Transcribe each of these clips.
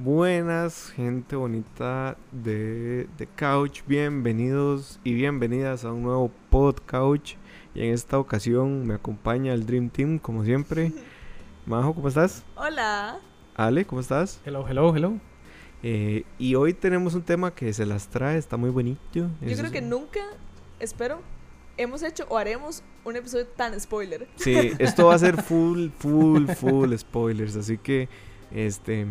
Buenas, gente bonita de, de Couch. Bienvenidos y bienvenidas a un nuevo Pod Couch. Y en esta ocasión me acompaña el Dream Team, como siempre. Majo, ¿cómo estás? Hola. Ale, ¿cómo estás? Hello, hello, hello. Eh, y hoy tenemos un tema que se las trae, está muy bonito. Yo creo que nunca, espero, hemos hecho o haremos un episodio tan spoiler. Sí, esto va a ser full, full, full spoilers. Así que, este,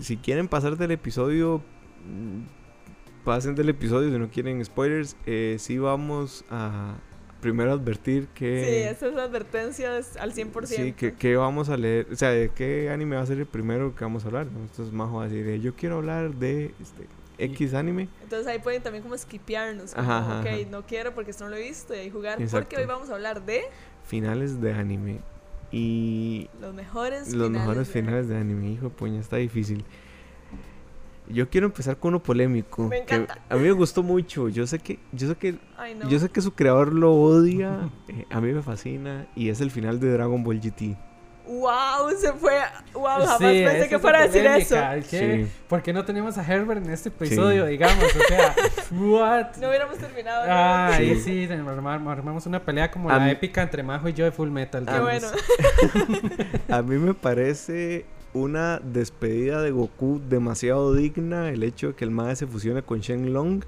si quieren pasar del episodio, mm, pasen del episodio. Si no quieren spoilers, eh, sí vamos a primero advertir Sí, que, esa es la advertencia al 100%. sí, que, que vamos a leer, o sea, de qué anime va a ser el primero que vamos a hablar. ¿no? Entonces, Majo va a decir, eh, yo quiero hablar de este, X anime. Entonces ahí pueden también como skipearnos. Como, Ajá, ajá, ok, ajá. no quiero porque esto no lo he visto y ahí jugar. Exacto. Porque hoy vamos a hablar de Finales de anime. Y los mejores Los finales. mejores de- finales de anime, hijo puña, está difícil. Yo quiero empezar con uno polémico. Me que a mí me gustó mucho. Yo sé que, yo sé que, Ay, no. yo sé que su creador lo odia. eh, a mí me fascina. Y es el final de Dragon Ball GT. Wow, se fue. Wow, jamás Sí, pensé que fuera a decir eso. ¿qué? Sí. ¿Por qué no tenemos a Herbert en este episodio, digamos? O sea, what? No hubiéramos terminado. ¿no? Ah, ahí Sí. sí, armar- armamos una pelea como A la mí- épica entre Majo y yo de Full Metal. Qué digamos. bueno. A mí me parece una despedida de Goku demasiado digna. El hecho de que el Mae se fusione con Shenlong.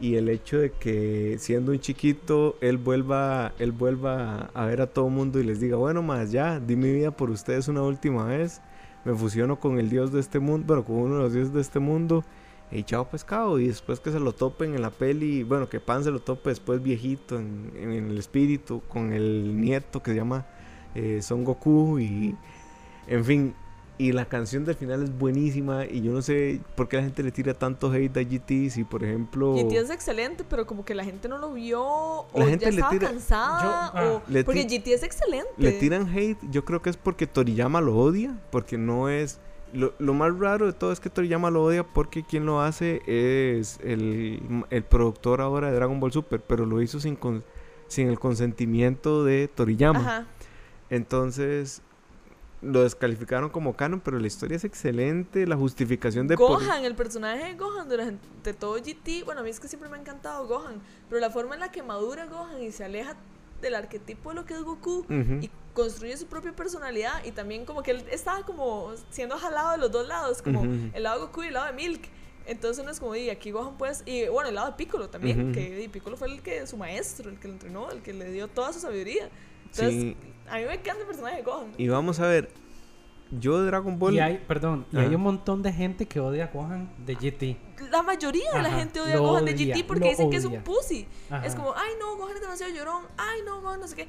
Y el hecho de que siendo un chiquito, él vuelva, él vuelva a ver a todo mundo y les diga, bueno, más ya, di mi vida por ustedes una última vez. Me fusiono con el dios de este mundo, bueno, con uno de los dioses de este mundo. Y chao pescado. Y después que se lo topen en la peli, bueno, que Pan se lo tope después viejito en, el espíritu, con el nieto que se llama eh, Son Goku. Y en fin, y la canción del final es buenísima. Y yo no sé por qué la gente le tira tanto hate a GT. Si por ejemplo. GT es excelente, pero como que la gente no lo vio o La gente ya le estaba tira- cansada Yo- ah. o Le porque GT es excelente. Le tiran hate, yo creo que es porque Toriyama lo odia, porque no es... Lo, lo más raro de todo es que Toriyama lo odia porque quien lo hace es el, el productor ahora de Dragon Ball Super, pero lo hizo sin, con- sin el consentimiento de Toriyama. Ajá. Entonces lo descalificaron como canon, pero la historia es excelente, la justificación de... por- Gohan, el personaje de Gohan durante todo GT, bueno, a mí es que siempre me ha encantado Gohan, pero la forma en la que madura Gohan y se aleja del arquetipo de lo que es Goku Ujú. y construye su propia personalidad y también como que él estaba como siendo jalado de los dos lados, como Ujú. el lado de Goku y el lado de Milk. Entonces uno es como, y aquí Gohan pues, y bueno, el lado de Piccolo también, Ujú. que y Piccolo fue el que, su maestro, el que lo entrenó, el que le dio toda su sabiduría. Entonces, Sí, a mí me encanta el personaje de Gohan. y vamos a ver, yo de Dragon Ball... Y hay, perdón, y Ajá. hay un montón de gente que odia a Gohan de GT. La mayoría de la Ajá, gente odia a Gohan de odia, GT porque dicen que es un odia. pussy. Ajá. Es como, ay no, Gohan es demasiado llorón, ay no, Gohan no sé qué.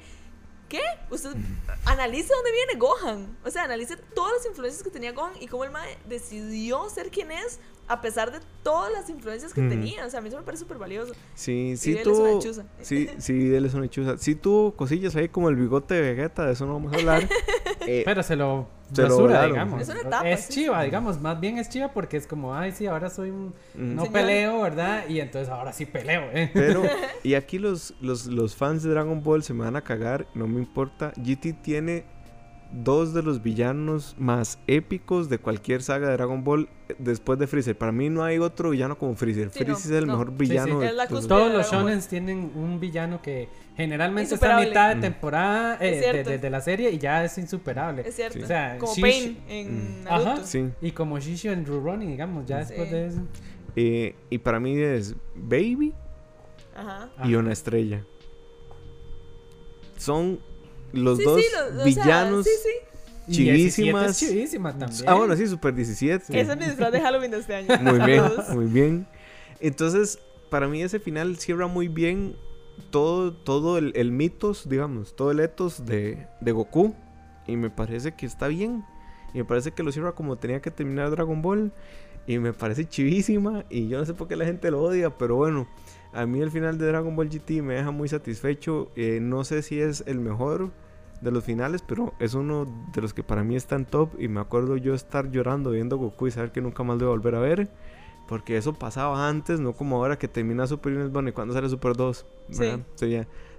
¿Qué? Usted analice dónde viene Gohan. O sea, analice todas las influencias que tenía Gohan y cómo el mae decidió ser quien es a pesar de todas las influencias que tenía. O sea, a mí eso me parece súper valioso. Sí, Y sí él es una tuvo. Sí, sí, él es una chuza. Sí tuvo cosillas ahí como el bigote de Vegeta, de eso no vamos a hablar. Eh, Pero se lo Se lo basura, volaron. digamos. Es una etapa, Es sí. chiva, digamos. Más bien es chiva porque es como, ay, sí, ahora soy un... mm, No Señor. peleo, ¿verdad? Y entonces ahora sí peleo, ¿eh? Pero, y aquí los, los, los fans de Dragon Ball se me van a cagar, no me importa. GT tiene dos de los villanos más épicos de cualquier saga de Dragon Ball eh, después de Freezer. Para mí no hay otro villano como Freezer. Sí, Freezer no, es el no. mejor villano sí. de todos. cúspide Todos de los shonens tienen un villano que generalmente está a mitad de Mm. temporada eh, de, cierto. de- de la serie y ya es insuperable. Es cierto. Sí. O sea, como Shish- Pain en Mm. Naruto. Ajá. Sí. Y como Shishio en Rurouni, digamos, ya Sí. después de eso. Eh, y para mí es Baby Ajá. y Ajá. una estrella. Son los Sí, dos sí, lo- o sea, villanos. sí, sí. Chivísimas. 17 es chivísima también. Ah, bueno, sí, Super 17. Ese es mi disfraz de Halloween de este año. Muy bien, muy bien. Entonces, para mí ese final cierra muy bien todo, todo el, el mitos, digamos, todo el etos de, de Goku. Y me parece que está bien. Y me parece que lo cierra como tenía que terminar Dragon Ball. Y me parece chivísima. Y yo no sé por qué la gente lo odia, pero bueno. A mí el final de Dragon Ball GT me deja muy satisfecho. Eh, no sé si es el mejor de los finales, pero es uno de los que para mí está en top. Y me acuerdo yo estar llorando viendo Goku y saber que nunca más lo voy a volver a ver. Porque eso pasaba antes, no como ahora que termina Super Union bueno, y cuando sale Super 2. ¿verdad?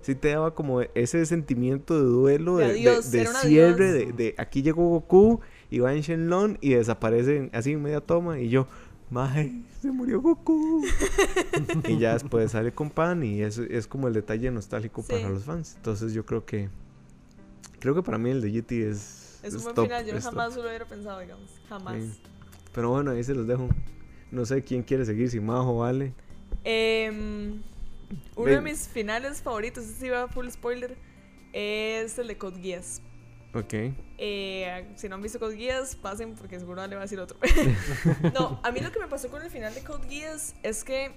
Sí. Te daba como ese sentimiento de duelo, De de, de- adiós, de un cierre, de, de aquí llegó Goku y va en Shenlong y desaparecen así en media toma y yo, Maje, se murió Goku. y ya después sale con Pan y es, es como el detalle nostálgico Sí. para los fans. Entonces yo creo que creo que para mí el de GT es Es un buen top, final, yo top. jamás lo hubiera pensado, digamos. Jamás. Sí. Pero bueno, ahí se los dejo. No sé quién quiere seguir, si Majo o Ale. Em, uno Ven. de mis finales favoritos, este sí va full spoiler, es el de Code Geass. Ok. Eh, si no han visto Code Geass, pasen porque seguro le va a decir otro. no, a mí lo que me pasó con el final de Code Geass es que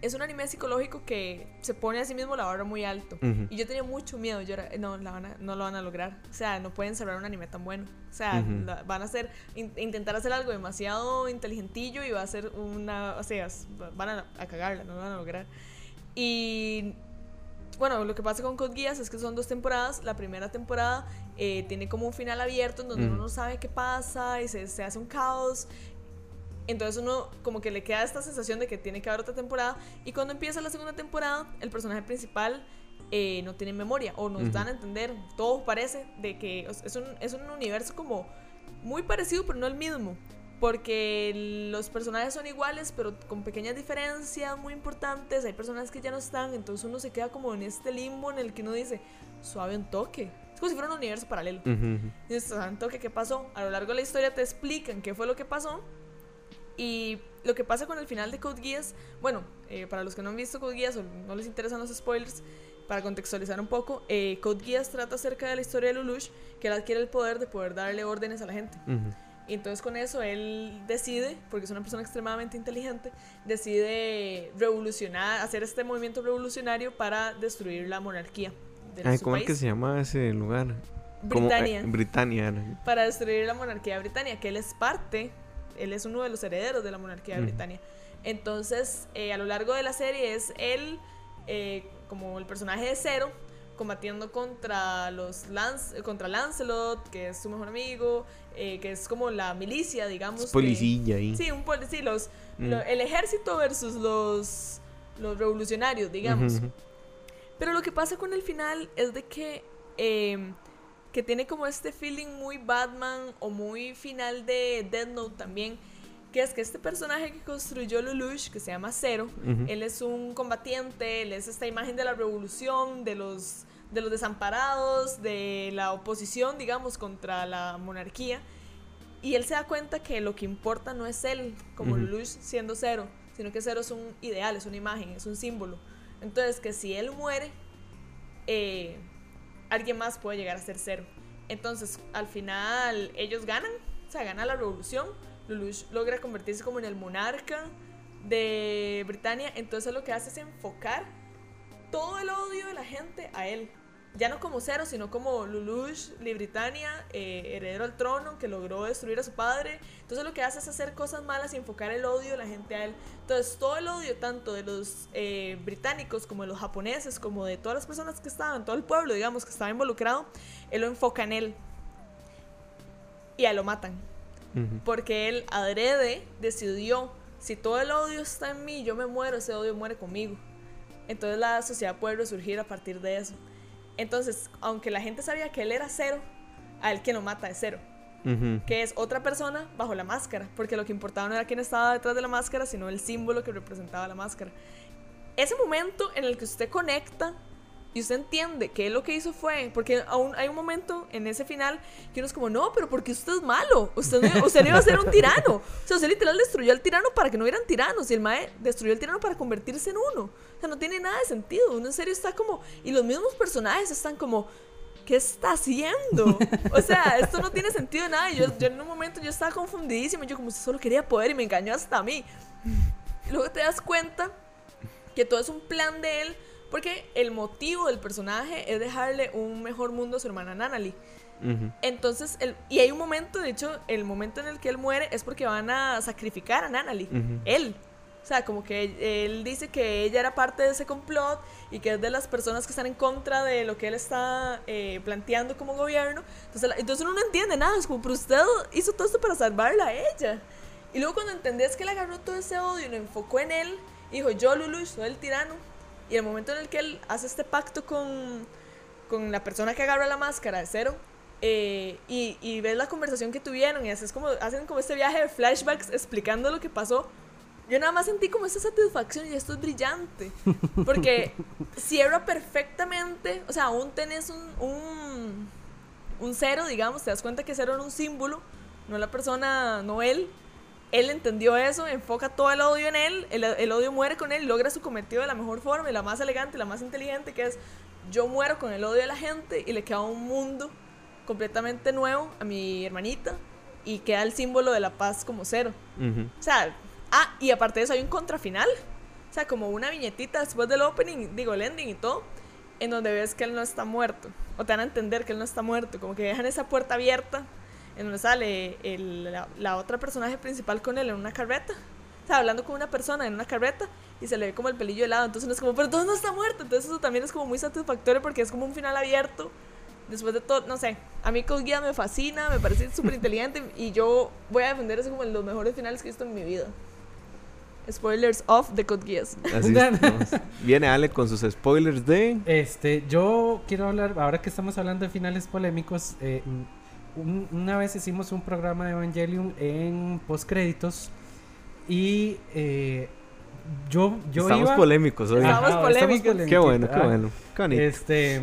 es un anime psicológico que se pone a sí mismo la barra muy alto. Y yo tenía mucho miedo. Yo era, no, la van a- no lo van a lograr. O sea, no pueden cerrar un anime tan bueno. O sea, la- van a hacer, in- intentar hacer algo demasiado inteligentillo y va a ser una, o sea, van a, a cagarla, no lo van a lograr. Y bueno, lo que pasa con Code Geass es que son dos temporadas. La primera temporada eh, tiene como un final abierto en donde Ujú. uno no sabe qué pasa y se, se hace un caos. Entonces uno como que le queda esta sensación de que tiene que haber otra temporada. Y cuando empieza la segunda temporada, el personaje principal eh, no tiene memoria. O nos Ujú. dan a entender, todo parece, de que es- un, es un universo como muy parecido, pero no el mismo. Porque los personajes son iguales, pero con pequeñas diferencias muy importantes. Hay personajes que ya no están, entonces uno se queda como en este limbo en el que uno dice, suave un toque. Es como si fuera un universo paralelo. "Ah, un toque, ¿qué pasó? A lo largo de la historia te explican qué fue lo que pasó. Y lo que pasa con el final de Code Geass, bueno, eh, para los que no han visto Code Geass o no les interesan los spoilers, para contextualizar un poco, eh, Code Geass trata acerca de la historia de Lelouch, que él adquiere el poder de poder darle órdenes a la gente. Ujú. Y entonces con eso él decide, porque es una persona extremadamente inteligente, decide revolucionar, hacer este movimiento revolucionario para destruir la monarquía. De Ay, su ¿cómo es que país. se llama ese lugar? Como- eh, Britania Britania. para destruir la monarquía de Britania, que él es parte, él es uno de los herederos de la monarquía de. Britania. Entonces, eh, a lo largo de la serie es él, eh, como el personaje de Zero, combatiendo contra los Lance, contra Lancelot, que es su mejor amigo, eh, que es como la milicia, digamos. Es policía ahí. sí, un poli- sí, los, Mm. lo- el ejército versus los, los revolucionarios, digamos. Pero lo que pasa con el final es de que, eh, que tiene como este feeling muy Batman o muy final de Death Note también. Que es que este personaje que construyó Lelouch, que se llama Zero, él es un combatiente, él es esta imagen de la revolución, de los, de los desamparados, de la oposición, digamos, contra la monarquía. Y él se da cuenta que lo que importa no es él, como Ujú. Lelouch siendo Zero, sino que Zero es un ideal, es una imagen, es un símbolo. Entonces, que si él muere, eh, alguien más puede llegar a ser Zero. Entonces, al final, ellos ganan, o sea, gana la revolución. Lelouch logra convertirse como en el monarca de Britania. Entonces, lo que hace es enfocar todo el odio de la gente a él. Ya no como Zero, sino como Lelouch, de Britania, eh, heredero al trono, que logró destruir a su padre. Entonces lo que hace es hacer cosas malas y enfocar el odio de la gente a él. Entonces todo el odio, tanto de los eh, británicos como de los japoneses, como de todas las personas que estaban, todo el pueblo, digamos, que estaba involucrado, él lo enfoca en él. Y a él lo matan. Porque él adrede decidió, si todo el odio está en mí, yo me muero, ese odio muere conmigo. Entonces la sociedad puede resurgir a partir de eso. Entonces, aunque la gente sabía que él era cero, a él quien lo mata es cero. Que es otra persona bajo la máscara. Porque lo que importaba no era quién estaba detrás de la máscara, sino el símbolo que representaba la máscara. Ese momento en el que usted conecta y usted entiende que él lo que hizo fue. Porque aún hay un momento en ese final que uno es como, no, pero porque usted es malo. Usted no, usted no iba a ser un tirano. O sea, usted literal destruyó al tirano para que no hubieran tiranos. Y el Mae destruyó al tirano para convertirse en uno. O sea, no tiene nada de sentido. Uno en serio está como. Y los mismos personajes están como. ¿Qué está haciendo? O sea, esto no tiene sentido de nada. Y yo, en un momento yo estaba confundidísima. Yo como, usted solo quería poder y me engañó hasta a mí. Luego te das cuenta que todo es un plan de él. Porque el motivo del personaje es dejarle un mejor mundo a su hermana Nanali. Ujú. Entonces, el, y hay un momento, de hecho, el momento en el que él muere es porque van a sacrificar a Nanali. Ujú. Él. O sea, como que él dice que ella era parte de ese complot y que es de las personas que están en contra de lo que él está eh, planteando como gobierno. Entonces, la- entonces uno no entiende nada. Es como, pero usted hizo todo esto para salvarla a ella. Y luego cuando entendés que él agarró todo ese odio y lo enfocó en él, dijo, yo, Lulu, soy el tirano. Y el momento en el que él hace este pacto con, con la persona que agarra la máscara de cero, eh, y, y ves la conversación que tuvieron y haces como, hacen como este viaje de flashbacks explicando lo que pasó. Yo nada más sentí como esa satisfacción y esto es brillante. Porque cierra perfectamente, o sea, aún tenés un, un, un cero, digamos, te das cuenta que cero era un símbolo, no la persona, no él. Él entendió eso, enfoca todo el odio en él, el, el odio muere con él, logra su cometido de la mejor forma y la más elegante, la más inteligente, que es yo muero con el odio de la gente y le queda un mundo completamente nuevo a mi hermanita y queda el símbolo de la paz como cero. Ujú. O sea, ah, y aparte de eso hay un contrafinal. O sea, como una viñetita después del opening, digo, el ending y todo, en donde ves que él no está muerto. O te dan a entender que él no está muerto. Como que dejan esa puerta abierta, en donde sale el- la, la otra personaje principal con él en una carreta. O sea, hablando con una persona en una carreta y se le ve como el pelillo helado. Entonces no es como, pero todo no está muerto. Entonces eso también es como muy satisfactorio porque es como un final abierto. Después de todo, no sé, a mí Code Geass me fascina, me parece súper inteligente y yo voy a defender eso como los mejores finales que he visto en mi vida. Spoilers of The Code Geass. Así. Viene Ale con sus spoilers de. Este, yo quiero hablar, ahora que estamos hablando de finales polémicos, eh, un- una vez hicimos un programa de Evangelion en postcréditos y eh, yo, yo Estamos iba... polémicos hoy. Estamos Ajá, polémicos. Qué bueno, qué bueno. Qué bonito. Este.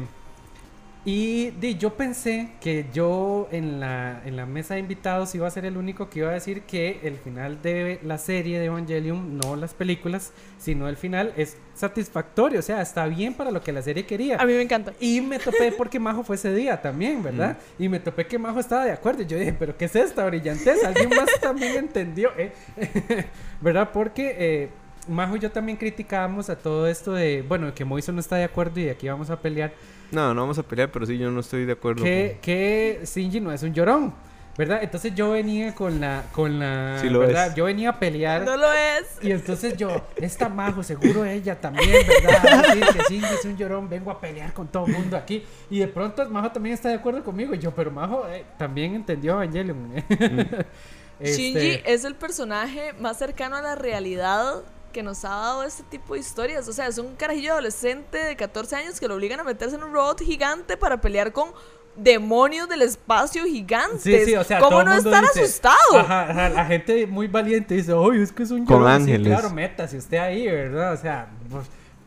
Y di, yo pensé que yo en la, en la mesa de invitados iba a ser el único que iba a decir que el final de la serie de Evangelion, no las películas, sino el final es satisfactorio. O sea, está bien para lo que la serie quería. A mí me encanta. Y me topé porque Majo fue ese día también, ¿verdad? Y me topé que Majo estaba de acuerdo. Y yo dije, ¿pero qué es esta brillantez? ¿Alguien más también entendió? eh? ¿Verdad? Porque eh, Majo y yo también criticábamos a todo esto de, bueno, que Moiso no está de acuerdo y aquí vamos a pelear. No, no vamos a pelear, pero sí, yo no estoy de acuerdo. Que, que Shinji no es un llorón. ¿Verdad? Entonces yo venía con la, con la, Sí lo ¿verdad? es. Yo venía a pelear No lo es. y entonces yo, esta Majo, seguro ella también, ¿verdad? Sí, que Shinji es un llorón, vengo a pelear con todo el mundo aquí. Y de pronto Majo también está de acuerdo conmigo. Y yo, pero Majo eh, también entendió Evangelion. Este, Shinji es el personaje más cercano a la realidad que nos ha dado este tipo de historias. O sea, es un carajillo adolescente de 14 años que lo obligan a meterse en un robot gigante para pelear con demonios del espacio gigantes. Sí, sí, o sea, ¿Cómo no estar dice- asustado? Ajá, ajá, la gente muy valiente dice, oye, es que es un Con llorón". Sí, ángeles. claro, métase usted ahí, ¿verdad? O sea,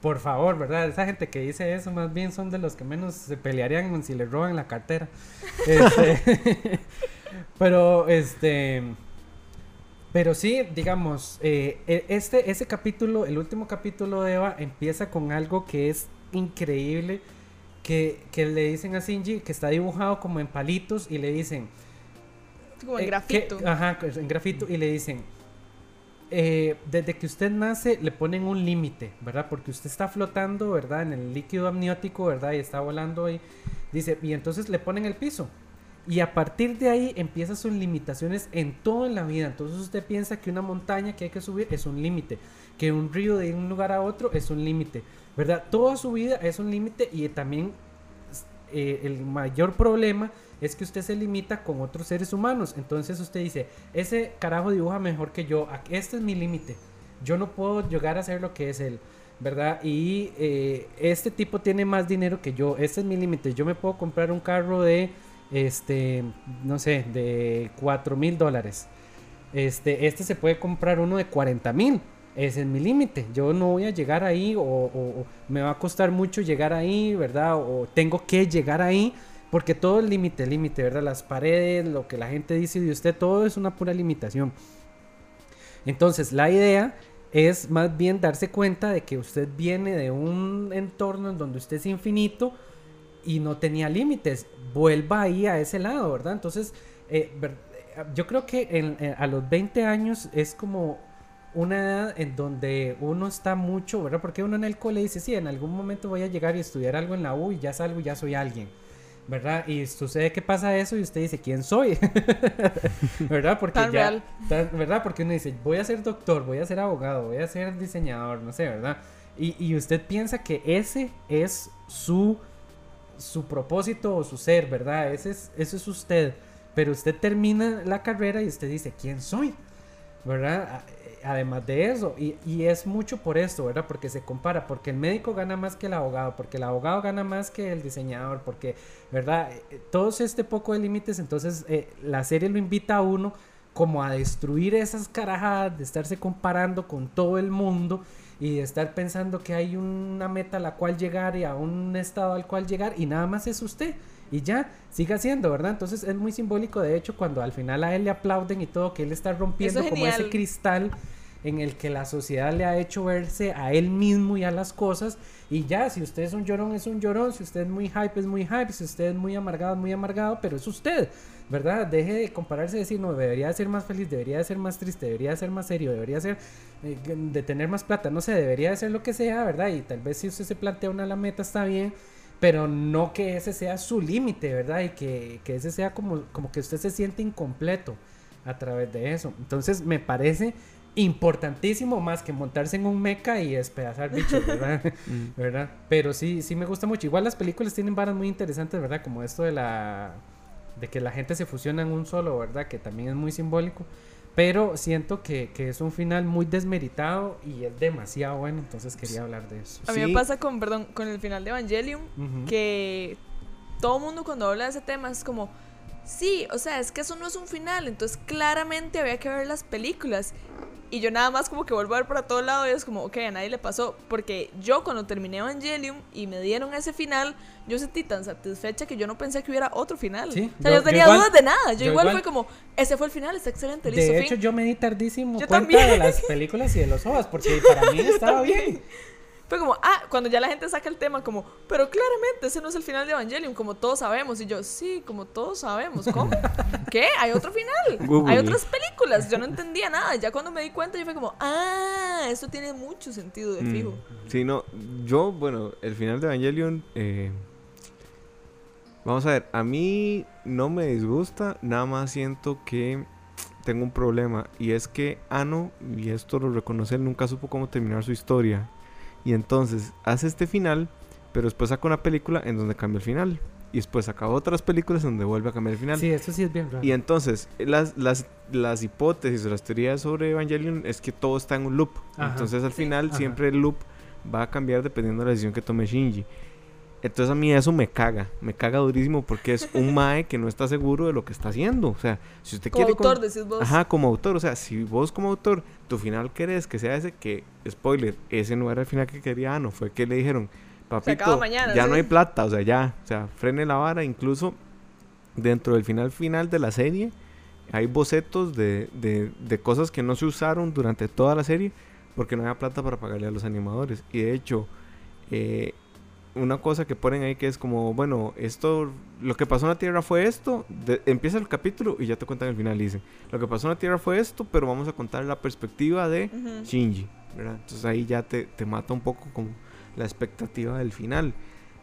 por favor, ¿verdad? Esa gente que dice eso más bien son de los que menos se pelearían si le roban la cartera. Este, pero, este... Pero sí, digamos, eh, e- este, ese capítulo, el último capítulo de Eva, empieza con algo que es increíble, que, que le dicen a Shinji, que está dibujado como en palitos, y le dicen, Como en eh, grafito. que- ajá, pues, en grafito. Y le dicen, eh, desde que usted nace le ponen un límite, ¿verdad? Porque usted está flotando, ¿verdad? En el líquido amniótico, ¿verdad? Y está volando ahí. Dice, y entonces le ponen el piso. Y a partir de ahí empiezan sus limitaciones en todo la vida. Entonces usted piensa que una montaña que hay que subir es un límite. Que un río de un lugar a otro es un límite. ¿Verdad? Toda su vida es un límite y también eh, el mayor problema es que usted se limita con otros seres humanos. Entonces usted dice, ese carajo dibuja mejor que yo, este es mi límite. Yo no puedo llegar a ser lo que es él, ¿verdad? Y eh, este tipo tiene más dinero que yo, este es mi límite. Yo me puedo comprar un carro de, este, no sé, de 4 mil dólares. Este, este se puede comprar uno de 40 mil. Ese es mi límite. Yo no voy a llegar ahí o, o- me va a costar mucho llegar ahí, ¿verdad? O tengo que llegar ahí porque todo es límite, límite, ¿verdad? Las paredes, lo que la gente dice de usted, todo es una pura limitación. Entonces, la idea es más bien darse cuenta de que usted viene de un entorno en donde usted es infinito y no tenía límites. Vuelva ahí a ese lado, ¿verdad? Entonces, eh, yo creo que en- eh, a los 20 años es como una edad en donde uno está mucho, ¿verdad? Porque uno en el cole dice, sí, en algún momento voy a llegar y estudiar algo en la U y ya salgo y ya soy alguien. ¿Verdad? Y sucede que pasa eso y usted dice, ¿quién soy? ¿Verdad? Porque Tan ya, real. tan- ¿verdad? Porque uno dice, voy a ser doctor, voy a ser abogado, voy a ser diseñador, no sé, ¿verdad? Y, y usted piensa que ese es su, su propósito o su ser, ¿verdad? Ese es, eso es usted. Pero usted termina la carrera y usted dice, ¿quién soy? ¿verdad? Además de eso, y, y, es mucho por esto, ¿verdad? Porque se compara, porque el médico gana más que el abogado, porque el abogado gana más que el diseñador, porque, ¿verdad? Eh, todos este poco de límites, entonces eh, la serie lo invita a uno como a destruir esas carajadas, de estarse comparando con todo el mundo y de estar pensando que hay una meta a la cual llegar y a un estado al cual llegar y nada más es usted y ya, siga haciendo, ¿verdad? Entonces es muy simbólico, de hecho, cuando al final a él le aplauden y todo, que él está rompiendo como ese cristal en el que la sociedad le ha hecho verse a él mismo y a las cosas. Y ya, si usted es un llorón, es un llorón. Si usted es muy hype, es muy hype. Si usted es muy amargado, es muy amargado. Pero es usted, ¿verdad? Deje de compararse y decir, no, debería de ser más feliz, debería de ser más triste, debería de ser más serio, debería ser eh, de tener más plata. No sé, debería de ser lo que sea, ¿verdad? Y tal vez si usted se plantea una la meta está bien pero no que ese sea su límite, ¿verdad? Y que, que, ese sea como, como que usted se siente incompleto a través de eso. Entonces me parece importantísimo más que montarse en un mecha y despedazar bichos, ¿verdad? Mm. ¿verdad? Pero sí, sí me gusta mucho. Igual las películas tienen varas muy interesantes, ¿verdad? Como esto de la de que la gente se fusiona en un solo, ¿verdad? Que también es muy simbólico. Pero siento que, que, es un final muy desmeritado y es demasiado bueno, entonces quería hablar de eso. A mí me pasa con, perdón, con el final de Evangelion, que todo mundo cuando habla de ese tema es como, sí, o sea, es que eso no es un final, entonces claramente había que ver las películas. Y yo nada más como que vuelvo a ver para todo lado y es como, ok, a nadie le pasó. Porque yo cuando terminé Evangelium y me dieron ese final, yo sentí tan satisfecha que yo no pensé que hubiera otro final. Sí, o sea, yo, tenía dudas de nada. Yo, igual, fue como, ese fue el final, está excelente, listo. De hecho, yo me di tardísimo cuenta de las películas y de los ojos porque para mí estaba bien. Fue como, ah, cuando ya la gente saca el tema, como, pero claramente ese no es el final de Evangelion, como todos sabemos. Y yo, sí, como todos sabemos. ¿Cómo? ¿Qué? Hay otro final. Hay otras películas. Yo no entendía nada. Ya cuando me di cuenta, yo fue como, ah, esto tiene mucho sentido de mm. fijo. Sí, no, yo, bueno, el final de Evangelion, eh, vamos a ver, a mí no me disgusta, nada más siento que tengo un problema. Y es que Ano, y esto lo reconoce, él nunca supo cómo terminar su historia. Y entonces hace este final, pero después saca una película en donde cambia el final. Y después saca otras películas en donde vuelve a cambiar el final. Sí, eso sí es bien raro. Y entonces, las, las, las hipótesis o las teorías sobre Evangelion es que todo está en un loop. entonces, al final, siempre el loop va a cambiar dependiendo de la decisión que tome Shinji. Entonces a mí eso me caga, me caga durísimo porque es un mae que no está seguro de lo que está haciendo. O sea, si usted como quiere... autor, decís vos. Ajá, como autor. O sea, si vos como autor, tu final querés que sea ese, que, spoiler, ese no era el final que quería no fue que le dijeron, papito, ya no hay plata, o sea, ya, o sea, frene la vara. Incluso dentro del final final de la serie, hay bocetos de, de, de cosas que no se usaron durante toda la serie porque no había plata para pagarle a los animadores. Y de hecho... Eh, una cosa que ponen ahí que es como, bueno, esto, lo que pasó en la Tierra fue esto, empieza el capítulo y ya te cuentan el final, dicen, lo que pasó en la Tierra fue esto, pero vamos a contar la perspectiva de Shinji, ¿verdad? Entonces ahí ya te, te mata un poco como la expectativa del final.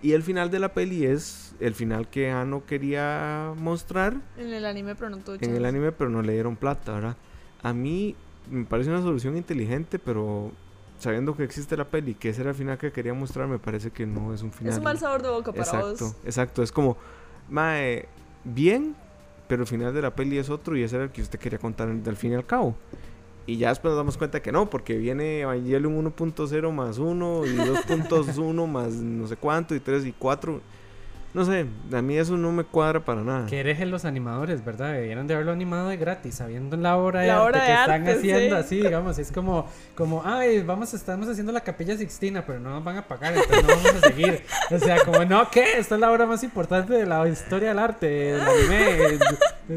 Y el final de la peli es el final que Ano quería mostrar. En el anime, pero no todo En el anime, pero no le dieron plata, ¿verdad? A mí me parece una solución inteligente, pero sabiendo que existe la peli, que ese era el final que quería mostrar, me parece que no es un final. Es un mal sabor de boca para exacto, Exacto, es como, mae, bien, pero el final de la peli es otro y ese era el que usted quería contar del fin y al cabo. Y ya después nos damos cuenta que no, porque viene Evangelion 1.0 más 1 y 2.1 más no sé cuánto y 3 y 4. No sé, a mí eso no me cuadra para nada. Que eres los animadores, ¿verdad? Debieron de haberlo animado de gratis, sabiendo la obra de arte que están haciendo, así, digamos. Es como, como, ay, vamos, estamos haciendo la capilla Sixtina, pero no nos van a pagar, entonces no vamos a seguir. O sea, como, no, ¿qué? Esta es la obra más importante de la historia del arte, del anime.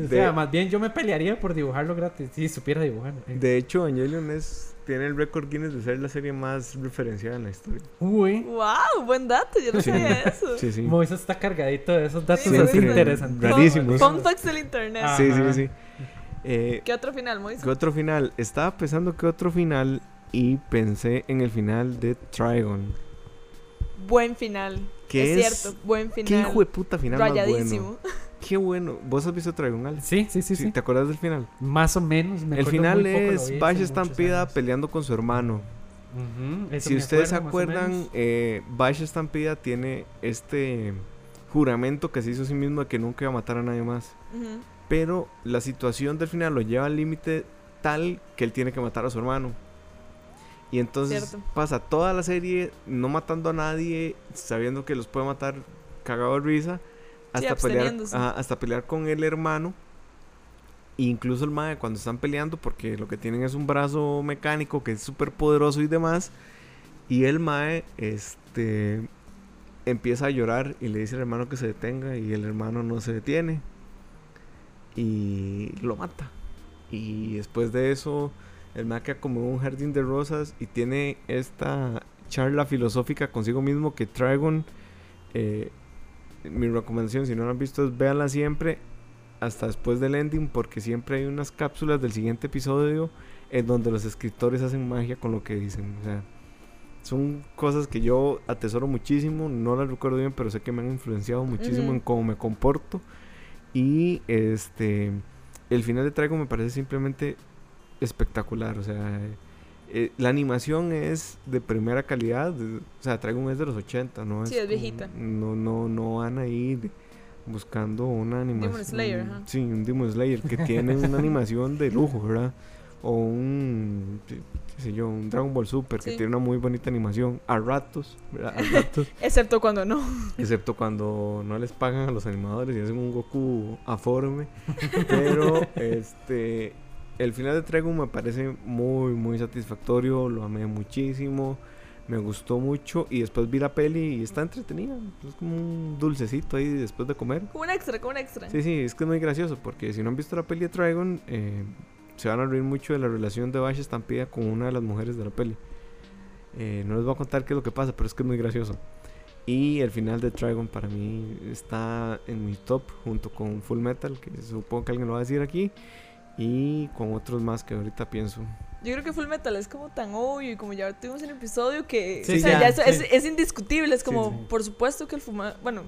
O sea, más bien yo me pelearía por dibujarlo gratis, si supiera dibujar. De hecho, Evangelion es tiene el récord Guinness de ser la serie más referenciada en la historia. Uy. Wow, buen dato, yo no sabía eso. Sí, sí. Moisés está cargadito de esos datos sí, interesantes. Rarísimos. Fun facts del internet. Sí, sí, sí. Eh, ¿Qué otro final, Moisés? ¿Qué otro final? Estaba pensando que otro final y pensé en el final de Trigon. Buen final. ¿Qué es, cierto, buen final. Qué hijo de puta final Rayadísimo. Más bueno. Qué bueno. ¿Vos has visto Trigon Sí, sí, sí, sí. ¿Te acuerdas del final? Más o menos. el final es Bash Stampida peleando con su hermano. si ustedes se acuerdan, eh, Bash Stampida tiene este juramento que se hizo a sí mismo de que nunca iba a matar a nadie más. Pero la situación del final lo lleva al límite tal que él tiene que matar a su hermano. Y entonces Cierto. pasa toda la serie no matando a nadie, sabiendo que los puede matar cagado de risa, hasta pelear, absteniéndose. ajá, hasta pelear con el hermano. Incluso el mae cuando están peleando, porque lo que tienen es un brazo mecánico que es súper poderoso y demás. Y el mae, este, empieza a llorar y le dice al hermano que se detenga y el hermano no se detiene. Y lo mata. Y después de eso, el mae queda como un jardín de rosas y tiene esta charla filosófica consigo mismo que Trigon, eh, mi recomendación, si no lo han visto, es véanla siempre hasta después del ending, porque siempre hay unas cápsulas del siguiente episodio en donde los escritores hacen magia con lo que dicen. O sea, son cosas que yo atesoro muchísimo, no las recuerdo bien, pero sé que me han influenciado muchísimo Ujú. en cómo me comporto. Y este, el final de Traigo me parece simplemente espectacular. O sea, eh, la animación es de primera calidad. o sea, Traigo es de los 80, ¿no? Sí, es viejita. No, no, no van ahí de- buscando una animación. Slayer, ajá. Sí, un Demon Slayer que tiene una animación de lujo, ¿verdad? O un, qué sé yo, un Dragon Ball Super que tiene una muy bonita animación a ratos, ¿verdad? A ratos. Excepto cuando no. Excepto cuando no les pagan a los animadores y hacen un Goku aforme. Pero este el final de Trigun me parece muy muy satisfactorio, lo amé muchísimo, me gustó mucho y después vi la peli y está entretenida, es como un dulcecito ahí después de comer. Como un extra, como un extra. Sí, sí, es que es muy gracioso porque si no han visto la peli de Trigon eh, se van a reír mucho de la relación de Bash Estampida con una de las mujeres de la peli. Eh, no les voy a contar qué es lo que pasa, pero es que es muy gracioso. Y el final de Trigon para mí está en mi top junto con Full Metal, que supongo que alguien lo va a decir aquí, y con otros más que ahorita pienso. Yo creo que Full Metal es como tan obvio y como ya tuvimos el episodio que Sí, o sea, ya, ya eso sí. es, es indiscutible. Es como, sí. por supuesto que el fuma. Bueno,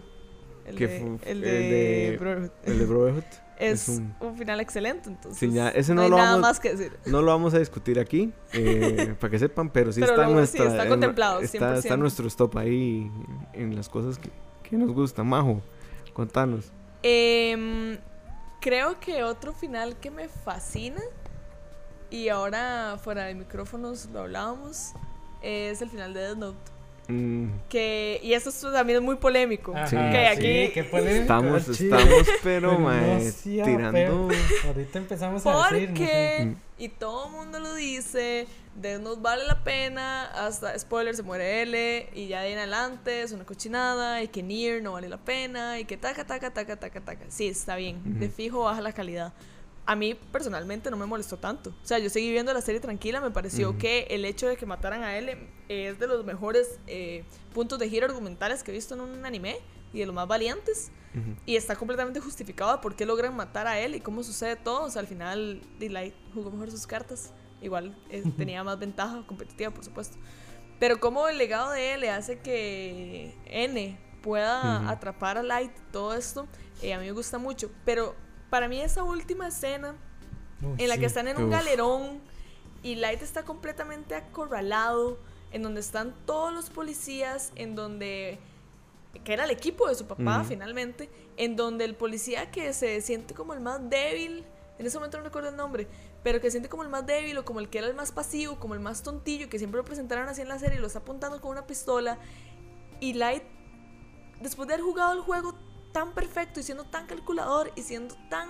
el Que de, el el de, de- Brotherhood El de Brotherhood. es, es un, un- final excelente. Entonces, ya, ese no hay lo nada vamos- más que decir. No lo vamos a discutir aquí, eh, para que sepan, pero sí Pero está nuestra. está contemplado, Está, está 100%. nuestro stop ahí en las cosas que, que nos gustan. Majo, contanos. Em, creo que otro final que me fascina, y ahora fuera de micrófonos lo hablábamos, es el final de Death Note. Mm, Que, y eso es- también es muy polémico. Ajá, Sí. Ok, aquí- sí, qué polémico, estamos, chile. estamos, pero, Pero mae, tirando. feo. Ahorita empezamos a decir. no sé. Porque, Mm. y todo el mundo lo dice, Death Note vale la pena, hasta, spoiler, se muere L, y ya de ahí en adelante es una cochinada, y que Nier no vale la pena, y que taca, taca, taca, taca, taca. Sí, está bien, de Ujú. fijo baja la calidad. A mí personalmente no me molestó tanto. O sea, yo seguí viendo la serie tranquila, me pareció Ujú. que el hecho de que mataran a L es de los mejores eh, puntos de giro argumentales que he visto en un anime, y de los más valientes. Ujú. Y está completamente justificado de por qué logran matar a él y cómo sucede todo. O sea, al final, Delight jugó mejor sus cartas. Igual eh, tenía más ventaja competitiva, por supuesto. Pero como el legado de él le hace que N pueda Ujú. atrapar a Light, todo esto, eh, a mí me gusta mucho. Pero para mí esa última escena Uy, en la sí. que están en un Uf. galerón y Light está completamente acorralado, en donde están todos los policías, en donde que era el equipo de su papá Ujú. finalmente, en donde el policía que se siente como el más débil, en ese momento no recuerdo el nombre, pero que se siente como el más débil o como el que era el más pasivo, como el más tontillo, que siempre lo presentaron así en la serie, lo está apuntando con una pistola y Light después de haber jugado el juego tan perfecto y siendo tan calculador y siendo tan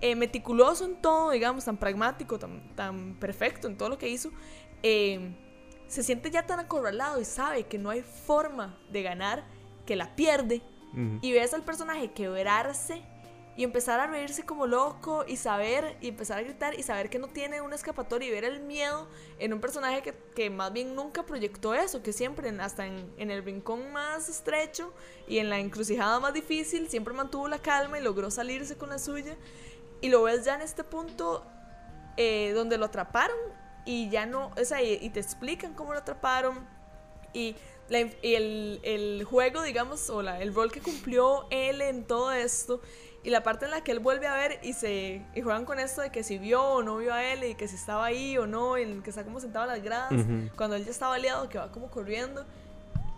eh, meticuloso en todo, digamos, tan pragmático, tan, tan perfecto en todo lo que hizo, eh, se siente ya tan acorralado y sabe que no hay forma de ganar, que la pierde, y ves al personaje quebrarse y empezar a reírse como loco y saber y empezar a gritar y saber que no tiene una escapatoria y ver el miedo en un personaje que, que más bien nunca proyectó eso, que siempre hasta en, en el rincón más estrecho y en la encrucijada más difícil siempre mantuvo la calma y logró salirse con la suya. Y lo ves ya en este punto eh, donde lo atraparon y ya no, o sea, y, y te explican cómo lo atraparon y, la y el, el juego, digamos, o la- el rol que cumplió él en todo esto y la parte en la que él vuelve a ver y se y juegan con esto de que si vio o no vio a él y que si estaba ahí o no, y en que está como sentado en las gradas, cuando él ya estaba aliado, que va como corriendo.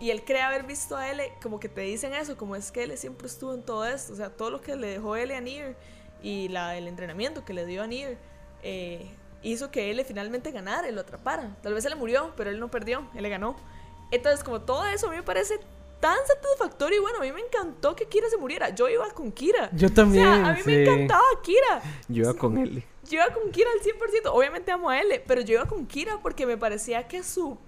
Y él cree haber visto a L, como que te dicen eso, como es que L siempre estuvo en todo esto, o sea, todo lo que le dejó L a Nier y la, el entrenamiento que le dio a Nier, eh, hizo que él finalmente ganara y lo atrapara. Tal vez se le murió, pero él no perdió, él le ganó. Entonces, como todo eso a mí me parece tan satisfactorio y bueno, a mí me encantó que Kira se muriera. Yo iba con Kira. Yo también. O sea, a mí me encantaba Kira. Yo iba con él. Yo iba con Kira al 100%. Obviamente amo a L, pero yo iba con Kira porque me parecía que su.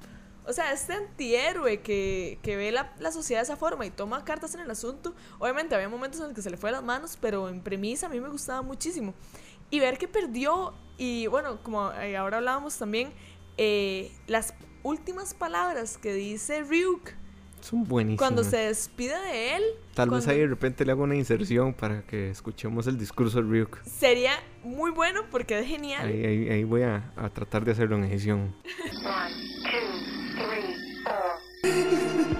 O sea, este antihéroe que, que ve la, la sociedad de esa forma y toma cartas en el asunto. Obviamente había momentos en los que se le fue de las manos, pero en premisa a mí me gustaba muchísimo. Y ver que perdió, y bueno, como eh, ahora hablábamos también, eh, las últimas palabras que dice Ryuk Son buenísimos. cuando se despide de él. Tal vez ahí de repente le hago una inserción para que escuchemos el discurso de Ryuk. Sería muy bueno porque es genial. Ahí, ahí, ahí voy a, a tratar de hacerlo en edición. One, two, three, four.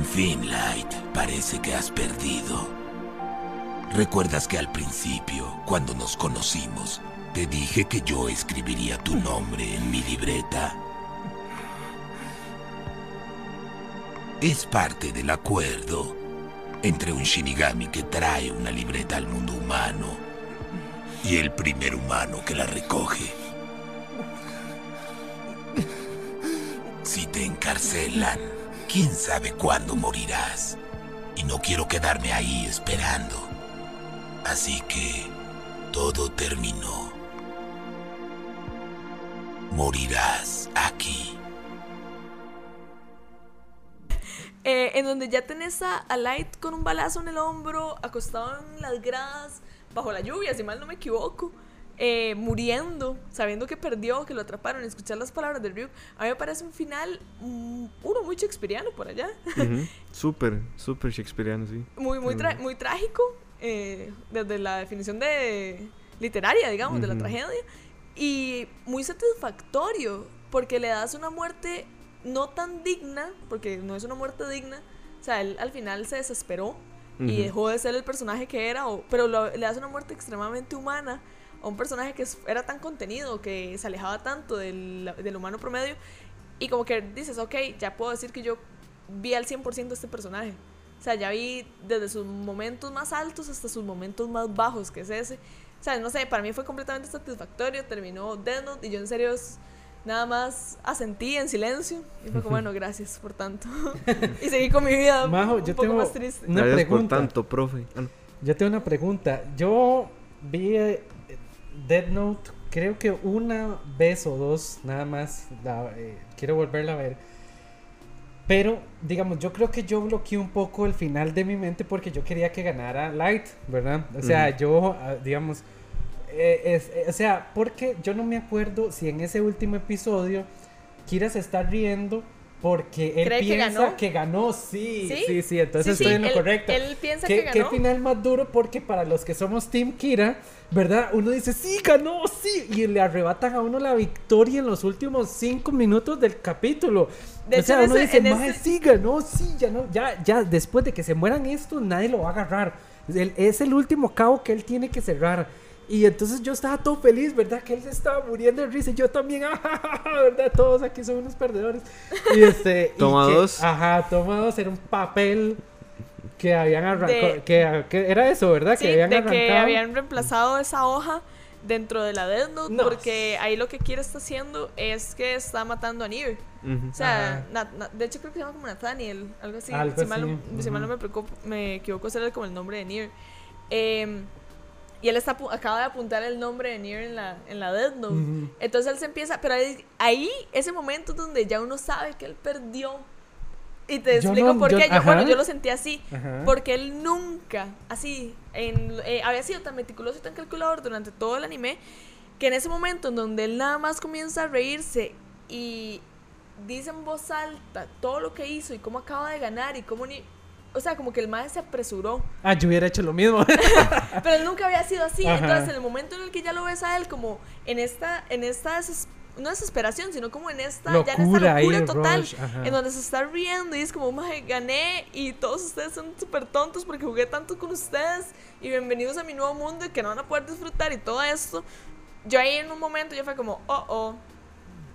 En fin, Light, parece que has perdido. ¿Recuerdas que al principio, cuando nos conocimos, te dije que yo escribiría tu nombre en mi libreta? Es parte del acuerdo entre un Shinigami que trae una libreta al mundo humano y el primer humano que la recoge. Si te encarcelan, quién sabe cuándo morirás. Y no quiero quedarme ahí esperando. Así que todo terminó. Morirás aquí. Eh, en donde ya tenés a, a Light con un balazo en el hombro, acostado en las gradas, bajo la lluvia, si mal no me equivoco, eh, muriendo, sabiendo que perdió, que lo atraparon, escuchar las palabras de Ryuk. A mí me parece un final, mm, uno muy shakespeariano por allá, Ujú. Súper, súper shakespeariano, sí. muy, muy, muy trágico, eh, desde la definición de literaria, digamos, de la tragedia, y muy satisfactorio, porque le das una muerte no tan digna, porque no es una muerte digna, o sea, él al final se desesperó y dejó de ser el personaje que era, o- pero lo- le das una muerte extremadamente humana a un personaje que era tan contenido, que se alejaba tanto del, del humano promedio, y como que dices, ok, ya puedo decir que yo vi al 100% este personaje. O sea, ya vi desde sus momentos más altos hasta sus momentos más bajos, que es ese. O sea, no sé, para mí fue completamente satisfactorio. Terminó Death Note y yo en serio nada más asentí en silencio. Y fue como, bueno, gracias por tanto. y seguí con mi vida Majo, un yo poco tengo más triste. una Gracias por pregunta. tanto, profe. Ah, no. Yo tengo una pregunta. Yo vi eh, Dead Note creo que una vez o dos nada más. la- eh, quiero volverla a ver. Pero, digamos, yo creo que yo bloqueé un poco el final de mi mente porque yo quería que ganara Light, ¿verdad? O sea, yo, ah, digamos, eh, es- eh, o sea, porque yo no me acuerdo si en ese último episodio Kira se está riendo porque él ¿Cree que piensa ganó? que ganó. Sí, ¿Sí? sí, sí, entonces Sí, sí, estoy en lo él- correcto. Él piensa ¿Qué, que qué ganó. final más duro porque para los que somos Team Kira, ¿verdad? Uno dice, sí, ganó, sí, y le arrebatan a uno la victoria en los últimos cinco minutos del capítulo. De o hecho, sea, uno ese- dice, en "Mae, ese- sí, ganó, sí, ya no, ya, ya, después de que se mueran estos, nadie lo va a agarrar. Es el último cabo que él tiene que cerrar. Y entonces yo estaba todo feliz, ¿verdad? Que él se estaba muriendo de risa y yo también, ¿verdad? Todos aquí son unos perdedores. Y este... y Toma que- dos. Ajá, toma dos, era un papel que habían arrancado, De- que, que era eso, ¿verdad? Sí, que habían de arrancado. que habían reemplazado esa hoja dentro de la Death Note No. porque ahí lo que Kira está haciendo es que está matando a Nier. O sea. Na- Na- de hecho creo que se llama como Nathaniel, algo así. Algo si, mal, no- si mal no ujú. me, preocupo- me equivoco, ese era como el nombre de Nier. Em, y él está, acaba de apuntar el nombre de Nier en la, en la Death Note. Entonces él se empieza, pero ahí, ahí, ese momento donde ya uno sabe que él perdió. Y te explico no- por yo- qué. Yo, bueno, yo lo sentí así. Ajá. Porque él nunca, así, en, eh, había sido tan meticuloso y tan calculador durante todo el anime que en ese momento en donde él nada más comienza a reírse y dice en voz alta todo lo que hizo y cómo acaba de ganar y cómo ni... O sea, como que el maestro se apresuró. Ah, yo hubiera hecho lo mismo. Pero él nunca había sido así. Ajá. Entonces, en el momento en el que ya lo ves a él como en esta, en esta, no desesperación, sino como en esta, ya en Locura esta locura total, rush, en donde se está riendo y es como, maje, gané y todos ustedes son súper tontos porque jugué tanto con ustedes y bienvenidos a mi nuevo mundo y que no van a poder disfrutar y todo esto. Yo ahí en un momento yo fue como, oh, oh,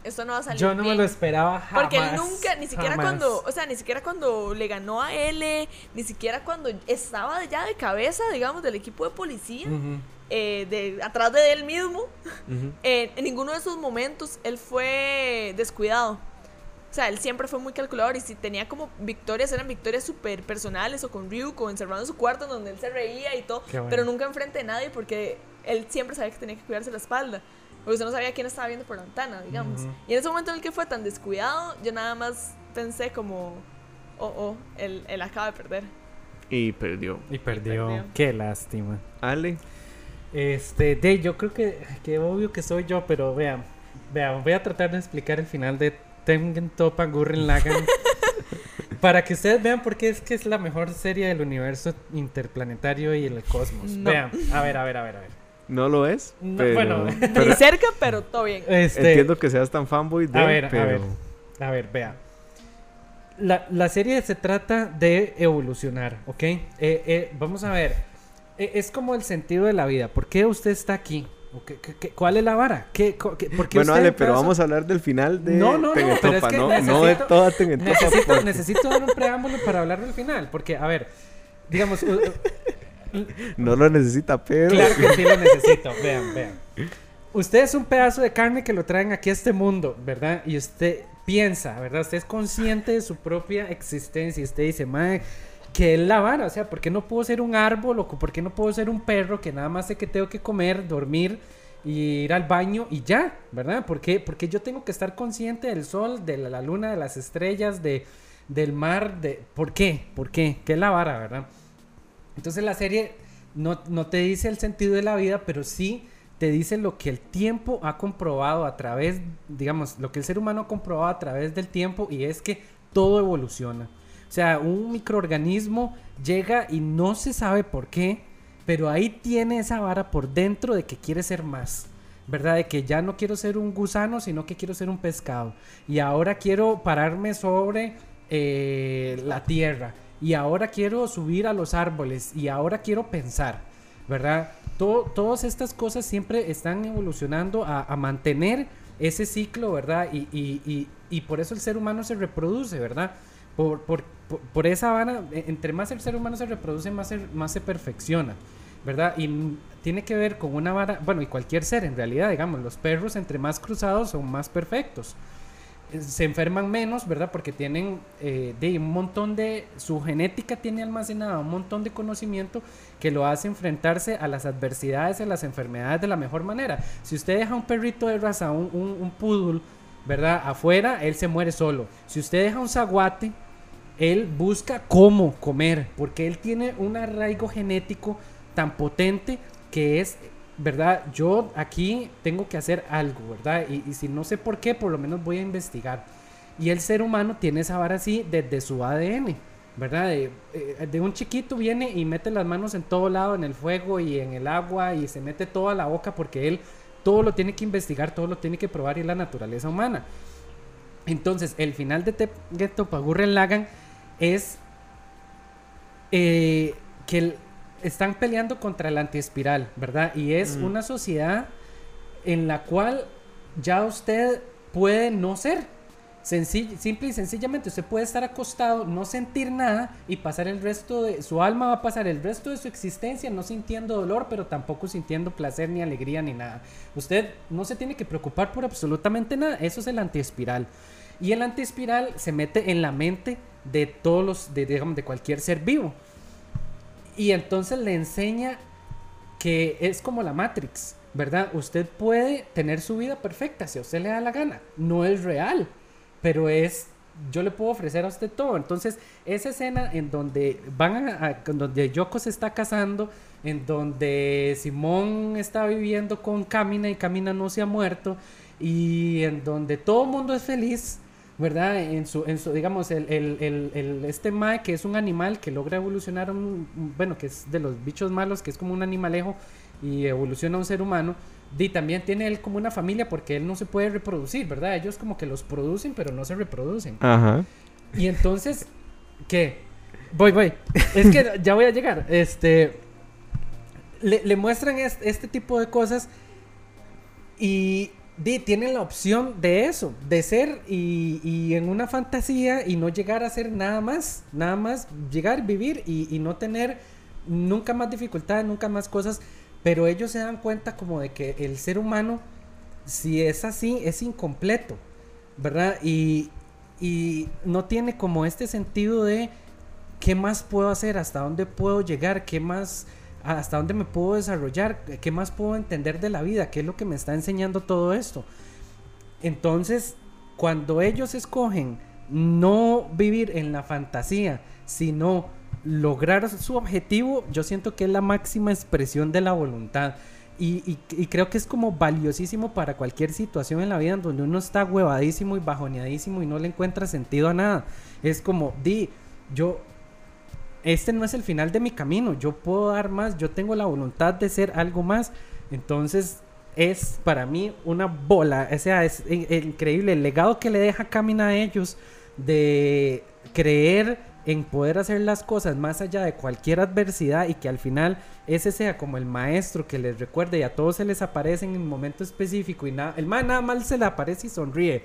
esto no va a salir Yo no me bien". lo esperaba jamás. Porque él nunca, ni siquiera jamás. cuando, o sea, ni siquiera cuando le ganó a L, ni siquiera cuando estaba ya de cabeza, digamos, del equipo de policía, eh, de, atrás de él mismo, eh, en ninguno de esos momentos él fue descuidado. O sea, él siempre fue muy calculador y si tenía como victorias, eran victorias súper personales o con Ryuk o encerrado en su cuarto donde él se reía y todo, bueno. pero nunca enfrente de nadie porque él siempre sabía que tenía que cuidarse la espalda. Porque usted no sabía quién estaba viendo por la ventana, digamos. Ujú. Y en ese momento en el que fue tan descuidado, yo nada más pensé como, oh, oh, él, él acaba de perder. Y perdió. Y perdió. perdió. Qué lástima. Ale, Este, de, yo creo que, que obvio que soy yo, pero vean, vean, voy a tratar de explicar el final de Tengen Topa Gurren Lagann para que ustedes vean por qué es que es la mejor serie del universo interplanetario y el cosmos. No. Vean, a ver, a ver, a ver, a ver. No lo es. No, pero, bueno. pero Ni cerca, pero todo bien. Este, entiendo que seas tan fanboy de a ver, pero a ver, a ver, vea. La, la serie se trata de evolucionar, ¿ok? Eh, eh, vamos a ver. Eh, es como el sentido de la vida. ¿Por qué usted está aquí? ¿O qué- qué- qué- ¿Cuál es la vara? ¿Qué, por qué Bueno, usted Ale, pero vamos a hablar del final de No, no, no, pero es que no, no de necesito- toda Tengentopa. Necesito, porque- necesito dar un preámbulo para hablar del final. Porque, a ver, digamos, No lo necesita, pero... Claro que sí lo necesito. Vean, vean. Usted es un pedazo de carne que lo traen aquí a este mundo, ¿verdad? Y usted piensa, ¿verdad? Usted es consciente de su propia existencia. Y usted dice, madre, ¿qué es la vara? O sea, ¿por qué no puedo ser un árbol? ¿O por qué no puedo ser un perro que nada más sé que tengo que comer, dormir y ir al baño y ya, ¿verdad? ¿Por qué? Porque yo tengo que estar consciente del sol, de la, la luna, de las estrellas, de, del mar, de... ¿Por qué? ¿Por qué? ¿Qué es la vara, verdad? Entonces la serie no, no te dice el sentido de la vida, pero sí te dice lo que el tiempo ha comprobado a través, digamos, lo que el ser humano ha comprobado a través del tiempo y es que todo evoluciona. O sea, un microorganismo llega y no se sabe por qué, pero ahí tiene esa vara por dentro de que quiere ser más. ¿Verdad? De que ya no quiero ser un gusano, sino que quiero ser un pescado. Y ahora quiero pararme sobre eh, la tierra. Y ahora quiero subir a los árboles. Y ahora quiero pensar. ¿Verdad? To- todas estas cosas siempre están evolucionando a, mantener ese ciclo, ¿verdad? Y, y- y- y por eso el ser humano se reproduce, ¿verdad? Por, por- por- por esa vara, e- entre más el ser humano se reproduce, más se, más se perfecciona, ¿verdad? Y tiene que ver con una vara, bueno, y cualquier ser en realidad, digamos, los perros entre más cruzados son más perfectos. Se enferman menos, ¿verdad? Porque tienen eh, de un montón de, su genética tiene almacenada un montón de conocimiento que lo hace enfrentarse a las adversidades a las enfermedades de la mejor manera. Si usted deja un perrito de raza, un, un, un poodle, ¿verdad? Afuera, él se muere solo. Si usted deja un zaguate, él busca cómo comer, porque él tiene un arraigo genético tan potente que es, ¿verdad? Yo aquí tengo que hacer algo, ¿verdad? Y, si no sé por qué, por lo menos voy a investigar. Y el ser humano tiene esa vara así desde su ADN, ¿verdad? De, eh, de un chiquito viene y mete las manos en todo lado, en el fuego y en el agua, y se mete toda la boca porque él todo lo tiene que investigar, todo lo tiene que probar y es la naturaleza humana. Entonces, el final de Tegeto Pagurren Lagan es eh, que el- están peleando contra el antiespiral, ¿verdad? Y es una sociedad en la cual ya usted puede no ser. Simple y sencillamente, usted puede estar acostado, no sentir nada y pasar el resto de su alma va a pasar el resto de su existencia no sintiendo dolor, pero tampoco sintiendo placer ni alegría ni nada. Usted no se tiene que preocupar por absolutamente nada. Eso es el antiespiral. Y el antiespiral se mete en la mente de todos los, de, digamos, de cualquier ser vivo. Y entonces le enseña que es como la Matrix, ¿verdad? Usted puede tener su vida perfecta si a usted le da la gana. No es real, pero es yo le puedo ofrecer a usted todo. Entonces, esa escena en donde van a, donde Yoko se está casando, en donde Simón está viviendo con Camina y Camina no se ha muerto, y en donde todo el mundo es feliz, ¿verdad? En su, en su digamos, el, el, el, el- este Mae que es un animal que logra evolucionar, un, bueno, que es de los bichos malos, que es como un animalejo y evoluciona a un ser humano, di, también tiene él como una familia porque él no se puede reproducir, ¿verdad? Ellos como que los producen, pero no se reproducen. Ajá. Y entonces, ¿qué? Voy, voy. Es que ya voy a llegar. Este. Le, le muestran es- este tipo de cosas y di, tienen la opción de eso, de ser y, en una fantasía y no llegar a ser nada más, nada más llegar, vivir y, no tener nunca más dificultades, nunca más cosas, pero ellos se dan cuenta como de que el ser humano, si es así, es incompleto, ¿verdad? Y no tiene como este sentido de qué más puedo hacer, hasta dónde puedo llegar, qué más, hasta dónde me puedo desarrollar, qué más puedo entender de la vida, qué es lo que me está enseñando todo esto. Entonces, cuando ellos escogen no vivir en la fantasía, sino lograr su objetivo, yo siento que es la máxima expresión de la voluntad. Y, creo que es como valiosísimo para cualquier situación en la vida en donde uno está huevadísimo y bajoneadísimo y no le encuentra sentido a nada. Es como, di, yo, este no es el final de mi camino, yo puedo dar más, yo tengo la voluntad de ser algo más. Entonces, es para mí una bola, o sea, es in- increíble el legado que le deja Camina a ellos de creer en poder hacer las cosas más allá de cualquier adversidad y que al final ese sea como el maestro que les recuerde y a todos se les aparece en un momento específico y nada, el man nada más se le aparece y sonríe.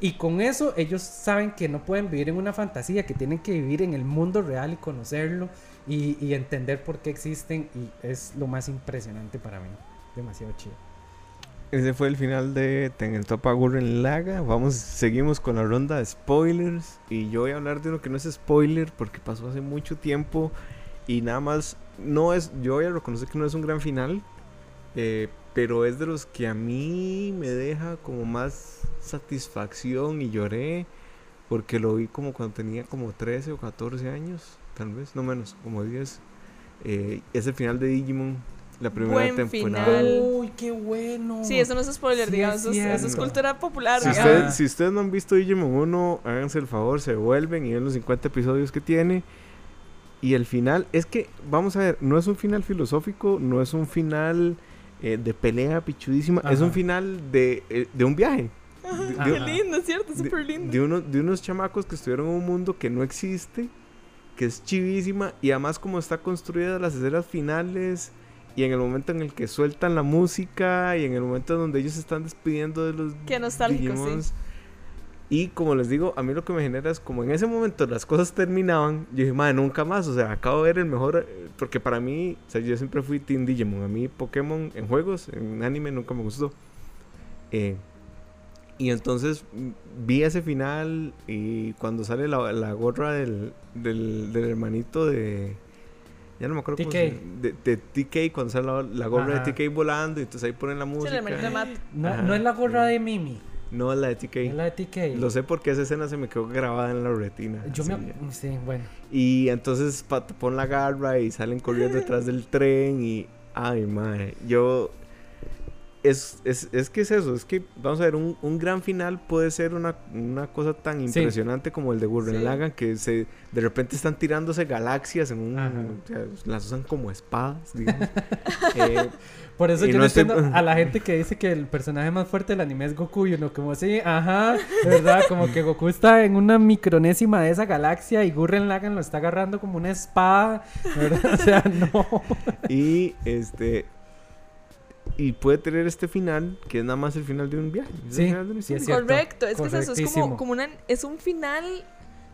Y con eso ellos saben que no pueden vivir en una fantasía, que tienen que vivir en el mundo real y conocerlo y, entender por qué existen y es lo más impresionante para mí. Demasiado chido. Ese fue el final de Tengentopa Gurren Laga. Vamos, seguimos con la ronda de spoilers. Y yo voy a hablar de uno que no es spoiler porque pasó hace mucho tiempo. Y nada más, no es, yo voy a reconocer que no es un gran final. eh, pero es de los que a mí me deja como más satisfacción y lloré. Porque lo vi como cuando tenía como 13 o 14 años. Tal vez, no menos, como 10. eh, es el final de Digimon. La primera Buen temporada. final. Uy, qué bueno. Sí, eso no es spoiler, Sí, digamos. es Eso es, eso es cierto. cultura popular. Si, digamos. usted- si ustedes no han visto Digimon 1, háganse el favor, se vuelven y ven los 50 episodios que tiene. Y el final, es que, vamos a ver, no es un final filosófico, no es un final eh, de pelea pichudísima, es un final de, eh, de un viaje. De, Qué lindo, ¿cierto? de- Súper lindo. de uno- de unos chamacos que estuvieron en un mundo que no existe, que es chivísima, y además como está construida las escenas finales, y en el momento en el que sueltan la música, y en el momento en donde ellos se están despidiendo de los Qué nostálgico, sí. Digimons. Y como les digo, a mí lo que me genera es como en ese momento las cosas terminaban, yo dije, madre, nunca más, o sea, acabo de ver el mejor, eh, porque para mí, o sea, yo siempre fui Team Digimon, a mí Pokémon en juegos, en anime nunca me gustó. Eh, y entonces mm, vi ese final y cuando sale la, la gorra del, del, del hermanito de... Ya no me acuerdo cómo se- TK. de, de TK, cuando sale la, la gorra Ajá. de TK volando y entonces ahí ponen la Sí, música. el hermanito de Matt. No, no es la gorra de Mimi, No, es la de TK. es la de TK. Lo sé porque esa escena se me quedó grabada en la retina. Yo me... así. Sí, bueno. Y entonces pon la garra y salen corriendo detrás del tren y... Ay, madre. Yo... Es, es, es que es eso, es que vamos a ver, un, un gran final puede ser una, una cosa tan Sí. impresionante como el de Gurren Sí. Lagann que se, de repente están tirándose galaxias en un... Ajá. o sea, las usan como espadas, digamos. Eh, Por eso yo no estoy- entiendo a la gente que dice que el personaje más fuerte del anime es Goku y uno como así, ajá, ¿verdad? Como que Goku está en una micronésima de esa galaxia y Gurren Lagann lo está agarrando como una espada, ¿verdad? O sea, no. y este... Y puede tener este final, que es nada más el final de un viaje. Sí, de es cierto. Correcto, es que es eso, es como, una, es un final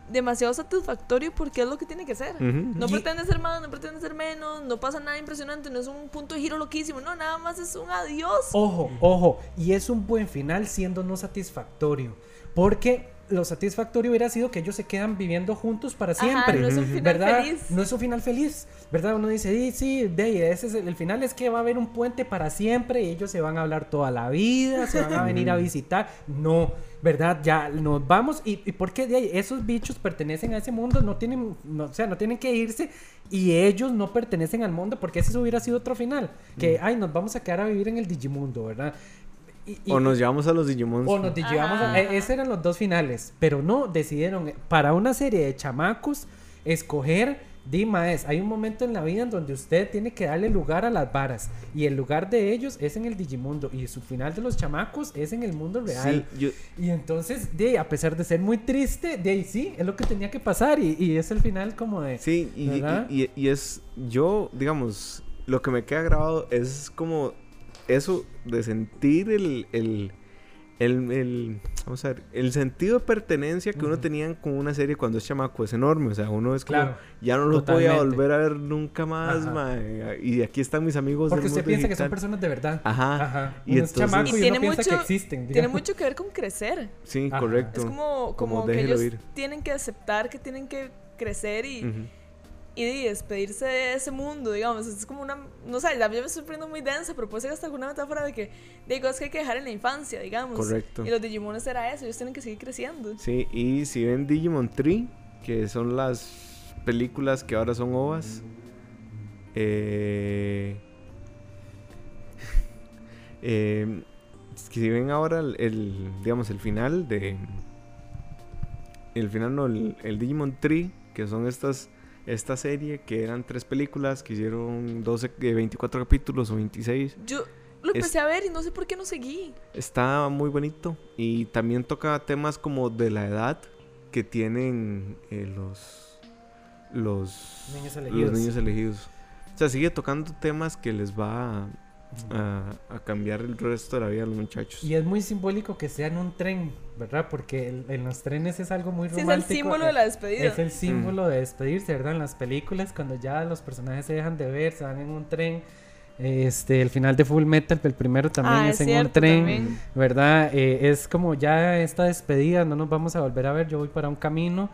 demasiado satisfactorio porque es lo que tiene que ser. No Y- pretende ser más, no pretende ser menos, no pasa nada impresionante, no es un punto de giro loquísimo, no, nada más es un adiós. Ojo, ojo, y es un buen final siendo no satisfactorio, porque lo satisfactorio hubiera sido que ellos se quedan viviendo juntos para Ajá, siempre. no es un final ¿verdad? feliz. No es un final feliz, ¿verdad? Uno dice, sí, sí, de ahí, ese es el, el final es que va a haber un puente para siempre y ellos se van a hablar toda la vida, se van a venir a visitar. No, ¿verdad? Ya nos vamos y, y porque de ahí esos bichos pertenecen a ese mundo, no tienen, no, o sea, no tienen que irse y ellos no pertenecen al mundo porque ese hubiera sido otro final, que, ay, nos vamos a quedar a vivir en el Digimundo, ¿verdad? Y- y- O nos llevamos a los Digimons. o nos llevamos a- e- esos eran los dos finales, pero no decidieron eh, para una serie de chamacos escoger Dima es, hay un momento en la vida en donde usted tiene que darle lugar a las varas. Y el lugar de ellos es en el Digimundo. Y su final de los chamacos es en el mundo real. Sí, yo, Y entonces, de, a pesar de ser muy triste, de ahí sí, es lo que tenía que pasar. Y, y es el final como de... sí y, y- ¿Verdad? y- y es, yo, digamos, lo que me queda grabado es como eso de sentir el, el, el, el- vamos a ver, el sentido de pertenencia que uno tenía con una serie cuando es chamaco es enorme. O sea, uno es como, Claro. ya no los voy a totalmente. volver a ver nunca más, Y aquí están mis amigos Porque del usted mundo piensa que son personas de verdad. Ajá. Ajá. Y Uno es entonces- chamaco Y y, tiene uno mucho- que existen. Tiene mucho que ver con crecer. Sí, Ajá. correcto. Es como, como, Como que ellos ir. tienen que aceptar que tienen que crecer y. y de despedirse de ese mundo, digamos. Es como una. No sé, ya me estoy poniendo muy densa, pero puede ser hasta alguna metáfora de que de cosas que hay que dejar en la infancia, digamos. Correcto. Y los Digimones era eso, ellos tienen que seguir creciendo. Sí, y si ven Digimon Tree, que son las películas que ahora son ovas, eh, eh, si ven ahora el, el, digamos, el final de... El final no, el, el Digimon Tree, que son estas... Esta serie que eran tres películas que hicieron 12, eh, 24 capítulos o 26. Yo lo Es- empecé a ver y no sé por qué no seguí. Está muy bonito y también toca temas como de la edad que tienen eh, los los Niños los elegidos. niños elegidos. O sea, sigue tocando temas que les va a, a- a cambiar el resto de la vida a los muchachos. Y es muy simbólico que sea en un tren, ¿verdad? Porque el- en los trenes es algo muy Sí, es el romántico. símbolo eh, de la despedida. Es el símbolo de despedirse, ¿verdad? En las películas, cuando ya los personajes se dejan de ver, se van en un tren. Este, el final de Full Metal, el primero también Ah, es, es en un tren, también. ¿verdad? Eh, es como ya esta despedida, no nos vamos a volver a ver, yo voy para un camino.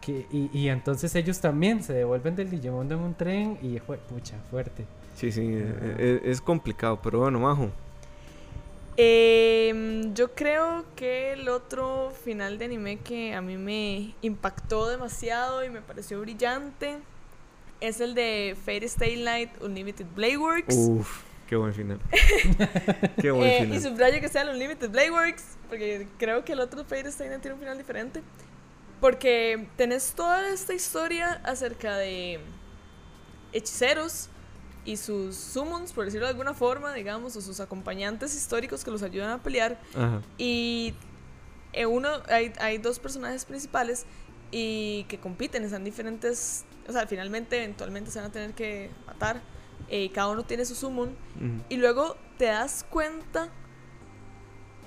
Que, y, y entonces ellos también se devuelven del Digimundo en un tren y fue, pucha, fuerte. Sí, sí, eh, eh, es, complicado, pero bueno, Majo. Em, yo creo que el otro final de anime que a mí me impactó demasiado y me pareció brillante es el de Fate Stay Night Unlimited Blade Works. Uf, qué buen final. qué buen Eh, y final. subrayo que sea el Unlimited Blade Works, porque creo que el otro Fate Stay Night tiene un final diferente. Porque tenés toda esta historia acerca de hechiceros y sus summons, por decirlo de alguna forma, digamos, o sus acompañantes históricos que los ayudan a pelear. Ajá. Y eh, uno, hay, hay dos personajes principales y que compiten, están diferentes, o sea, finalmente, eventualmente se van a tener que matar. eh, cada uno tiene su summon. Y luego te das cuenta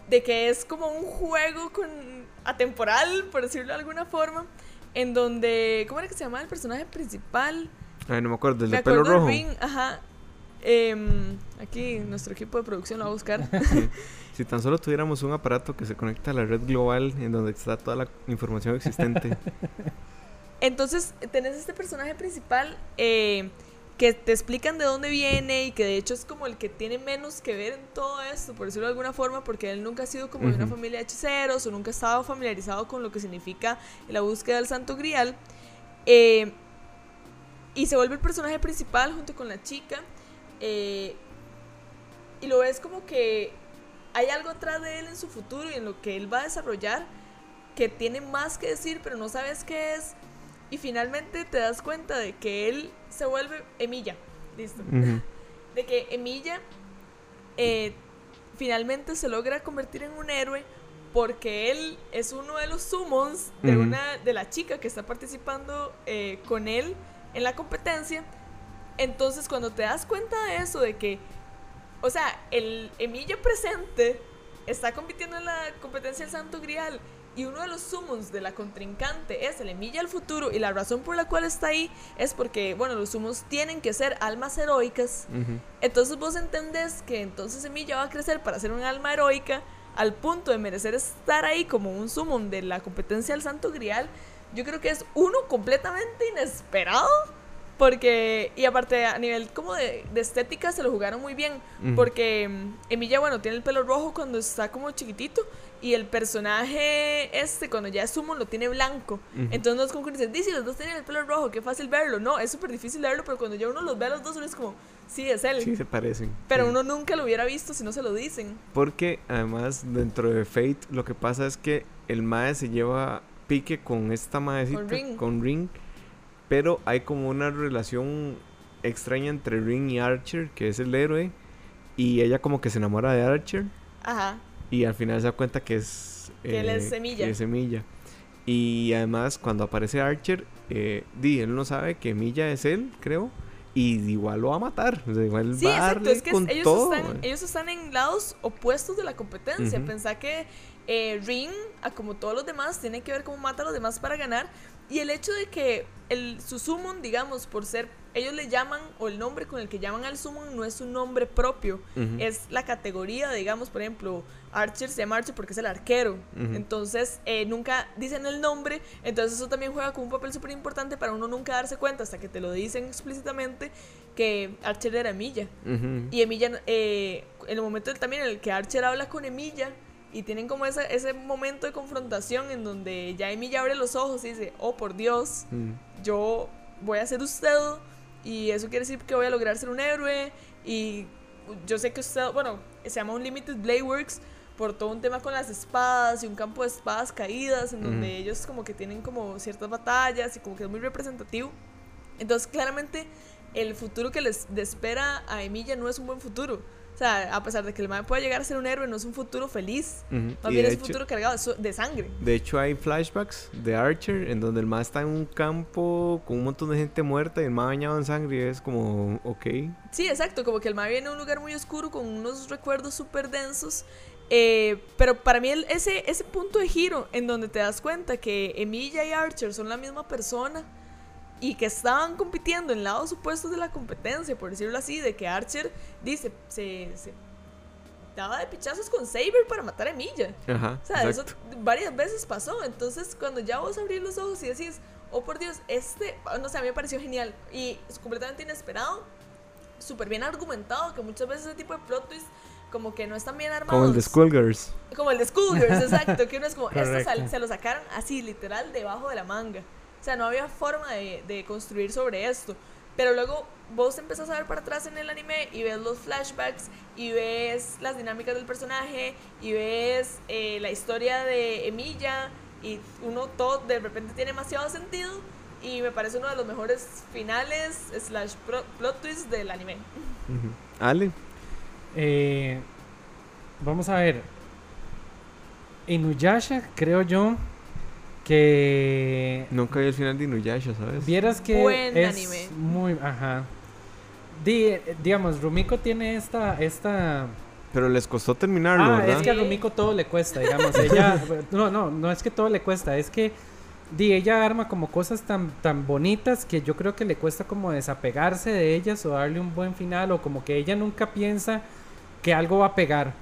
de que es como un juego con atemporal, por decirlo de alguna forma, en donde, ¿cómo era que se llamaba el personaje principal? Ay, no me acuerdo, el Me de pelo acuerdo rojo. Ring, ajá. Em, aquí nuestro equipo de producción lo va a buscar. Sí. Si tan solo tuviéramos un aparato que se conecta a la red global en donde está toda la información existente. Entonces, tenés este personaje principal eh, que te explican de dónde viene y que de hecho es como el que tiene menos que ver en todo esto, por decirlo de alguna forma, porque él nunca ha sido como de una familia de hechiceros o nunca ha estado familiarizado con lo que significa la búsqueda del Santo Grial. Eh, y se vuelve el personaje principal junto con la chica. eh, y lo ves como que hay algo atrás de él en su futuro y en lo que él va a desarrollar que tiene más que decir, pero no sabes qué es. Y finalmente te das cuenta de que él se vuelve Emilla. Listo. De que Emilla eh, finalmente se logra convertir en un héroe porque él es uno de los summons de una de la chica que está participando eh, con él en la competencia. Entonces cuando te das cuenta de eso, de que, o sea, el Emilla presente está compitiendo en la competencia del Santo Grial y uno de los summons de la contrincante es el Emilla al futuro y la razón por la cual está ahí es porque, bueno, los summons tienen que ser almas heroicas. Entonces vos entendés que entonces Emilia va a crecer para ser un alma heroica al punto de merecer estar ahí como un summon de la competencia del Santo Grial. Yo creo que es uno completamente inesperado. Porque, y aparte a nivel como de, de estética se lo jugaron muy bien. Ujú. Porque mm, Emilia, bueno, tiene el pelo rojo cuando está como chiquitito. Y el personaje este, cuando ya es summon, lo tiene blanco. Ujú. Entonces no es como que dicen, dice, los dos tienen el pelo rojo, qué fácil verlo. No, es súper difícil verlo, pero cuando ya uno los ve a los dos, uno es como, sí, es él. Sí, se parecen. Pero Sí. uno nunca lo hubiera visto si no se lo dicen. Porque además dentro de Fate lo que pasa es que el Mae se lleva pique con esta maecita, Con Ring. con Ring, pero hay como una relación extraña entre Ring y Archer, que es el héroe, y ella como que se enamora de Archer Ajá. y al final se da cuenta que es... Que él es Semilla. que es Semilla. Y además cuando aparece Archer, eh, di, él no sabe que Milla es él, creo, y igual lo va a matar. O sea, igual Sí, va a darle Es que con ellos, todo. están, ellos están en lados opuestos de la competencia. Ujú. Pensá que eh, Ring, a como todos los demás, tiene que ver cómo mata a los demás para ganar. Y el hecho de que el, su summon, digamos, por ser, ellos le llaman, o el nombre con el que llaman al summon no es un nombre propio, es la categoría, digamos, por ejemplo, Archer se llama Archer porque es el arquero. Entonces, eh, nunca dicen el nombre, entonces eso también juega con un papel súper importante para uno nunca darse cuenta hasta que te lo dicen explícitamente que Archer era Emilia. Y Emilia, eh, en el momento también en el que Archer habla con Emilia y tienen como ese, ese momento de confrontación en donde ya Emilia abre los ojos y dice, oh por Dios, Mm. yo voy a ser usted y eso quiere decir que voy a lograr ser un héroe y yo sé que usted, bueno, se llama Unlimited Blade Works por todo un tema con las espadas y un campo de espadas caídas en donde Ujú. ellos como que tienen como ciertas batallas y como que es muy representativo. Entonces claramente el futuro que les le espera a Emilia no es un buen futuro. Sea, a pesar de que el man pueda llegar a ser un héroe, no es un futuro feliz. Ujú. Más Y bien es un hecho- futuro cargado de, sangre. De hecho, hay flashbacks de Archer en donde el más está en un campo con un montón de gente muerta y el más bañado en sangre. Y es como, ok. Sí, exacto, como que el mar viene a un lugar muy oscuro con unos recuerdos súper densos. eh, pero para mí el- ese, ese punto de giro en donde te das cuenta que Emilia y Archer son la misma persona y que estaban compitiendo en lados opuestos de la competencia, por decirlo así, de que Archer dice, se, se daba de pichazos con Saber para matar a Emilia. Ajá. O sea, exacto. eso varias veces pasó. Entonces, cuando ya vos abrís los ojos y decís, oh por Dios, este, no sé, a mí me pareció genial y es completamente inesperado, súper bien argumentado, que muchas veces ese tipo de plot twists como que no están bien armados. Como el de Skullgirls. Como el de Schoolgirls, exacto, que uno es como, esto se lo sacaron así, literal, debajo de la manga. O sea, no había forma de, de construir sobre esto. Pero luego vos empezás a ver para atrás en el anime y ves los flashbacks y ves las dinámicas del personaje y ves eh, la historia de Emilia y uno todo de repente tiene demasiado sentido y me parece uno de los mejores finales slash pro- plot twists del anime. Ale. Eh, vamos a ver. Inuyasha, creo yo que Nunca vi el final de Inuyasha, ¿sabes? vieras que Buen es anime. muy, ajá. Di- digamos, Rumiko tiene esta esta Pero les costó terminarlo, Ah, ¿verdad? es que a Rumiko todo le cuesta, digamos. Ella, no, no, no es que todo le cuesta, es que di, ella arma como cosas tan, tan bonitas que yo creo que le cuesta como desapegarse de ellas o darle un buen final o como que ella nunca piensa que algo va a pegar,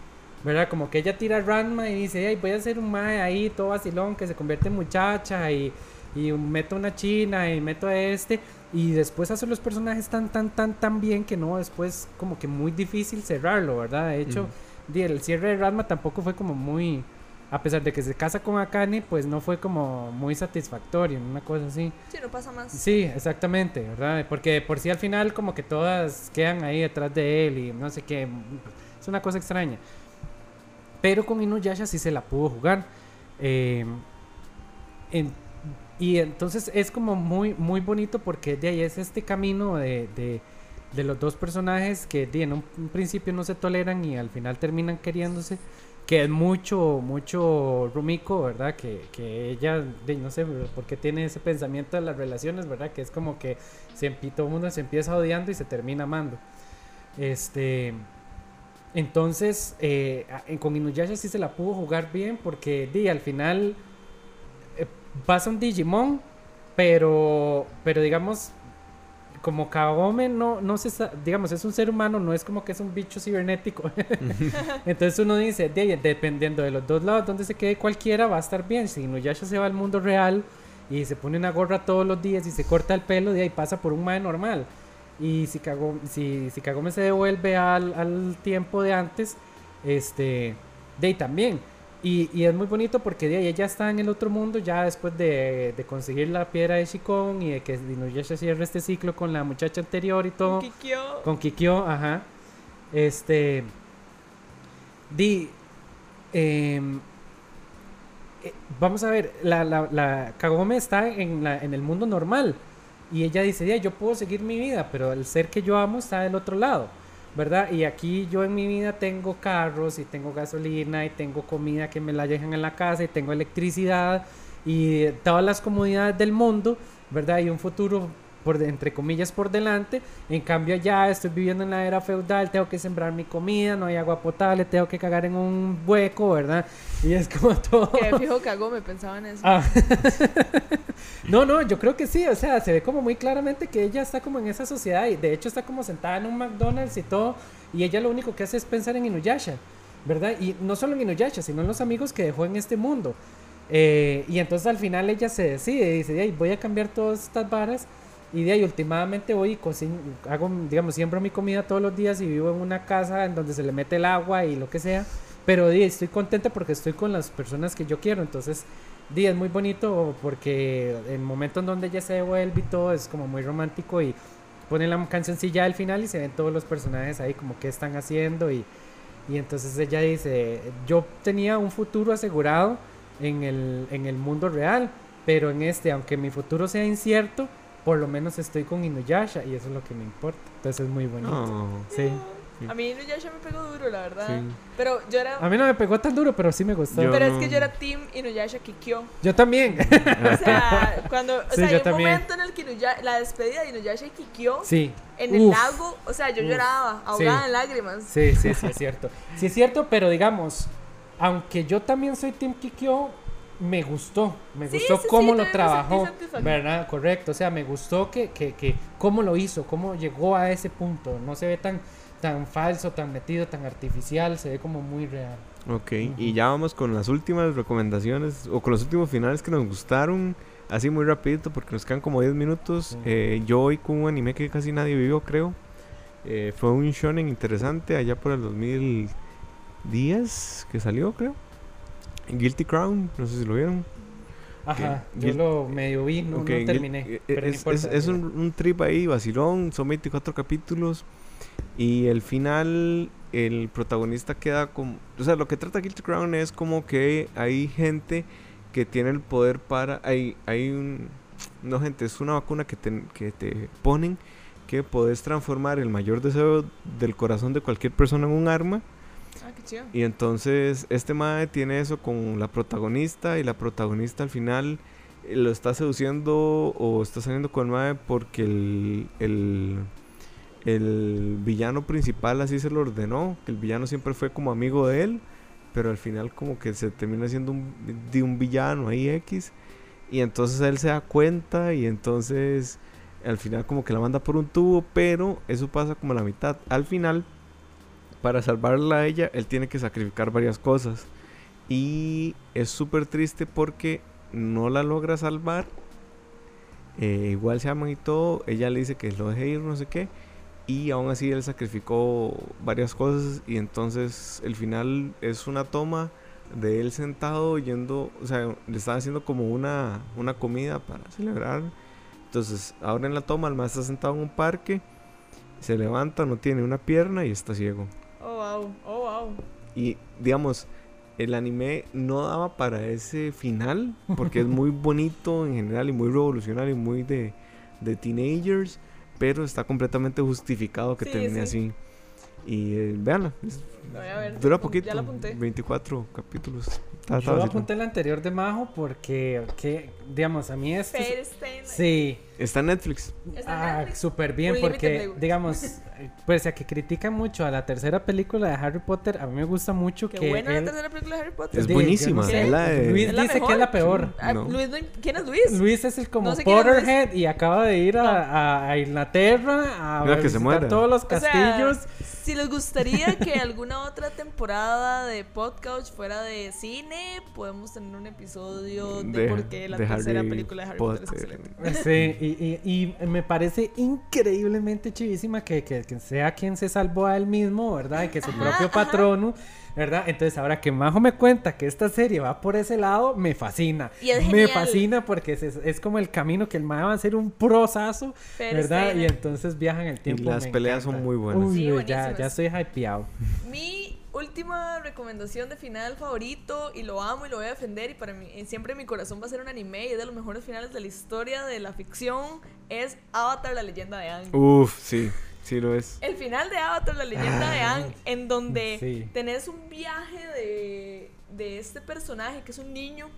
¿verdad? Como que ella tira Ranma y dice, ay, voy a hacer un mae ahí todo vacilón que se convierte en muchacha y, y meto una china y meto a este y después hace los personajes tan, tan, tan, tan bien que no, después como que muy difícil cerrarlo, ¿verdad? De hecho, el cierre de Ranma tampoco fue como muy, a pesar de que se casa con Akane, pues no fue como muy satisfactorio, una cosa así. Sí, no pasa más. Sí, exactamente, ¿verdad? Porque por sí al final como que todas quedan ahí detrás de él y no sé qué, es una cosa extraña. Pero con Inuyasha sí se la pudo jugar. Eh, en- y entonces es como muy, muy bonito porque de ahí es este camino de, de- de los dos personajes que en un, un principio no se toleran y al final terminan queriéndose. Que es mucho, mucho Rumiko, ¿verdad? Que, que ella, di, no sé por qué tiene ese pensamiento de las relaciones, ¿verdad? Que es como que se, todo el mundo se empieza odiando y se termina amando. Este. Entonces, eh, con Inuyasha sí se la pudo jugar bien porque di, al final eh, pasa un Digimon, pero, pero digamos, como Kagome no, no se digamos, es un ser humano, no es como que es un bicho cibernético. Entonces uno dice, de dependiendo de los dos lados donde se quede cualquiera, va a estar bien. Si Inuyasha se va al mundo real y se pone una gorra todos los días y se corta el pelo, de ahí pasa por un mae normal. Y si Kagome, si, si Kagome se devuelve al, al tiempo de antes, este, de ahí también. Y, y es muy bonito porque de ahí ella está en el otro mundo ya después de, de conseguir la piedra de Shikon y de que Inuyasha cierre este ciclo con la muchacha anterior y todo. Kikyo. Con Kikyo, ajá. Este. Di. em, eh, vamos a ver, la, la, la Kagome está en, la, en el mundo normal. Y ella dice, "Ya, yo puedo seguir mi vida, pero el ser que yo amo está del otro lado, ¿verdad? Y aquí yo en mi vida tengo carros y tengo gasolina y tengo comida que me la dejan en la casa y tengo electricidad y todas las comodidades del mundo, ¿verdad? Y un futuro por de- entre comillas por delante. En cambio allá estoy viviendo en la era feudal, tengo que sembrar mi comida, no hay agua potable, tengo que cagar en un hueco, ¿verdad? Y es como todo. Que fijo cagó, me pensaba en eso. Ah. no, no, yo creo que sí, o sea, se ve como muy claramente que ella está como en esa sociedad y de hecho está como sentada en un McDonald's y todo y ella lo único que hace es pensar en Inuyasha, ¿verdad? Y no solo en Inuyasha, sino en los amigos que dejó en este mundo. Eh, y entonces al final ella se decide, dice, "De ahí, voy a cambiar todas estas varas y de ahí últimamente voy y cocino, hago, digamos, siembro mi comida todos los días y vivo en una casa en donde se le mete el agua y lo que sea. Pero di, estoy contenta porque estoy con las personas que yo quiero. Entonces, di, es muy bonito porque el momento en donde ella se devuelve y todo es como muy romántico y pone la cancioncilla al final y se ven todos los personajes ahí como qué están haciendo y, y entonces ella dice, yo tenía un futuro asegurado en el, en el mundo real, pero en este, aunque mi futuro sea incierto, por lo menos estoy con Inuyasha y eso es lo que me importa. Entonces es muy bonito. Oh, Sí. A mí Inuyasha me pegó duro, la verdad. Sí. Pero yo era. A mí no me pegó tan duro, pero sí me gustó. Yo- Yo, pero es que yo era Team Inuyasha Kikyo. también. O sea, cuando. O Sí, sea, hay yo un también. momento en el que Inuya- la despedida de Inuyasha y Kikyo sí. en el lago. O sea, yo Uf. lloraba, ahogada Sí. en lágrimas. Sí, sí, sí, es cierto. Sí, es cierto, pero digamos, aunque yo también soy Team Kikyo, me gustó. Me Sí, gustó sí, sí, cómo lo trabajó. ¿Verdad? Correcto. O sea, me gustó que, que, que cómo lo hizo, cómo llegó a ese punto. No se ve tan, tan falso, tan metido, tan artificial. Se ve como muy real. Ok, y ya vamos con las últimas recomendaciones o con los últimos finales que nos gustaron. Así muy rapidito porque nos quedan como 10 minutos. Eh, yo hoy con un anime que casi nadie vio, creo. Eh, fue un shonen interesante allá por el 2010 que salió, creo. Guilty Crown, no sé si lo vieron. Ajá. Yo lo medio vi, no, Ok, no terminé. eh, pero no es, importa, es- es un, un trip ahí, vacilón. Son 24 capítulos. Y el final, el protagonista queda como. O sea, lo que trata Guilty Crown es como que hay gente que tiene el poder para. Hay, hay un. No, gente, es una vacuna que te, que te ponen que podés transformar el mayor deseo del corazón de cualquier persona en un arma. Ah. Y entonces este mae tiene eso con la protagonista y la protagonista al final eh, lo está seduciendo o está saliendo con el mae porque el, el, villano principal así se lo ordenó, que el villano siempre fue como amigo de él, pero al final como que se termina siendo de un villano ahí X y entonces él se da cuenta y entonces al final como que la manda por un tubo, pero eso pasa como la mitad. Al final para salvarla a ella, él tiene que sacrificar varias cosas. Y es súper triste porque no la logra salvar. Eh, igual se aman y todo. Ella le dice que lo deje ir, no sé qué. Y aún así él sacrificó varias cosas. Y entonces el final es una toma de él sentado yendo. O sea, le están haciendo como una, una comida para celebrar. Entonces, ahora en la toma, el maestro está sentado en un parque. Se levanta, no tiene una pierna y está ciego. Oh, wow. Oh, wow. Y digamos, el anime no daba para ese final, porque es muy bonito en general y muy revolucionario y muy de, de teenagers, pero está completamente justificado que Sí, termine sí. así. Y eh, es- Lo voy a ver. dura Ya poquito, lo apunté. 24 capítulos. Está- está Yo apunté el anterior de Majo porque, que, digamos, a mí Night. Sí, Está en Netflix. Está en Ah, súper bien porque, digamos, pese a que critican mucho a la tercera película de Harry Potter, a mí me gusta mucho Qué que buena él- la tercera película de Harry Potter. Es buenísima. yo no sé. es la de- Luis ¿Es la dice que es la peor. Ah, No. Luis, ¿Quién es Luis? Luis es el como No sé es. Potterhead y acaba de ir a, a- a Inglaterra a Mira que se todos los O sea, castillos. Si les gustaría que alguna otra temporada de podcast fuera de cine, podemos tener un episodio de, De- por qué la de tercera Harry película de Harry Potter, Potter. es excelente. Sí, y, y- y me parece increíblemente chivísima que, que- que sea quien se salvó a él mismo, ¿verdad? Y que su Ajá, propio ajá. ¿Verdad? Entonces, ahora que Majo me cuenta que esta serie va por ese lado, me fascina. Y es me genial. fascina porque es, es como el camino que el Majo va a hacer un prosazo, ¿verdad? Y entonces viajan el Y tiempo. las me peleas encanta. son muy buenas. Uy, Sí, ya, ya estoy hypeado. Mi última recomendación de final favorito y lo amo y lo voy a defender y para mí eh, siempre mi corazón va a ser un anime y es de los mejores finales de la historia de la ficción es Avatar la leyenda de Aang. Uf, sí, sí lo es. El final de Avatar la leyenda de Aang en donde Sí. tenés un viaje de, de este personaje que es un niño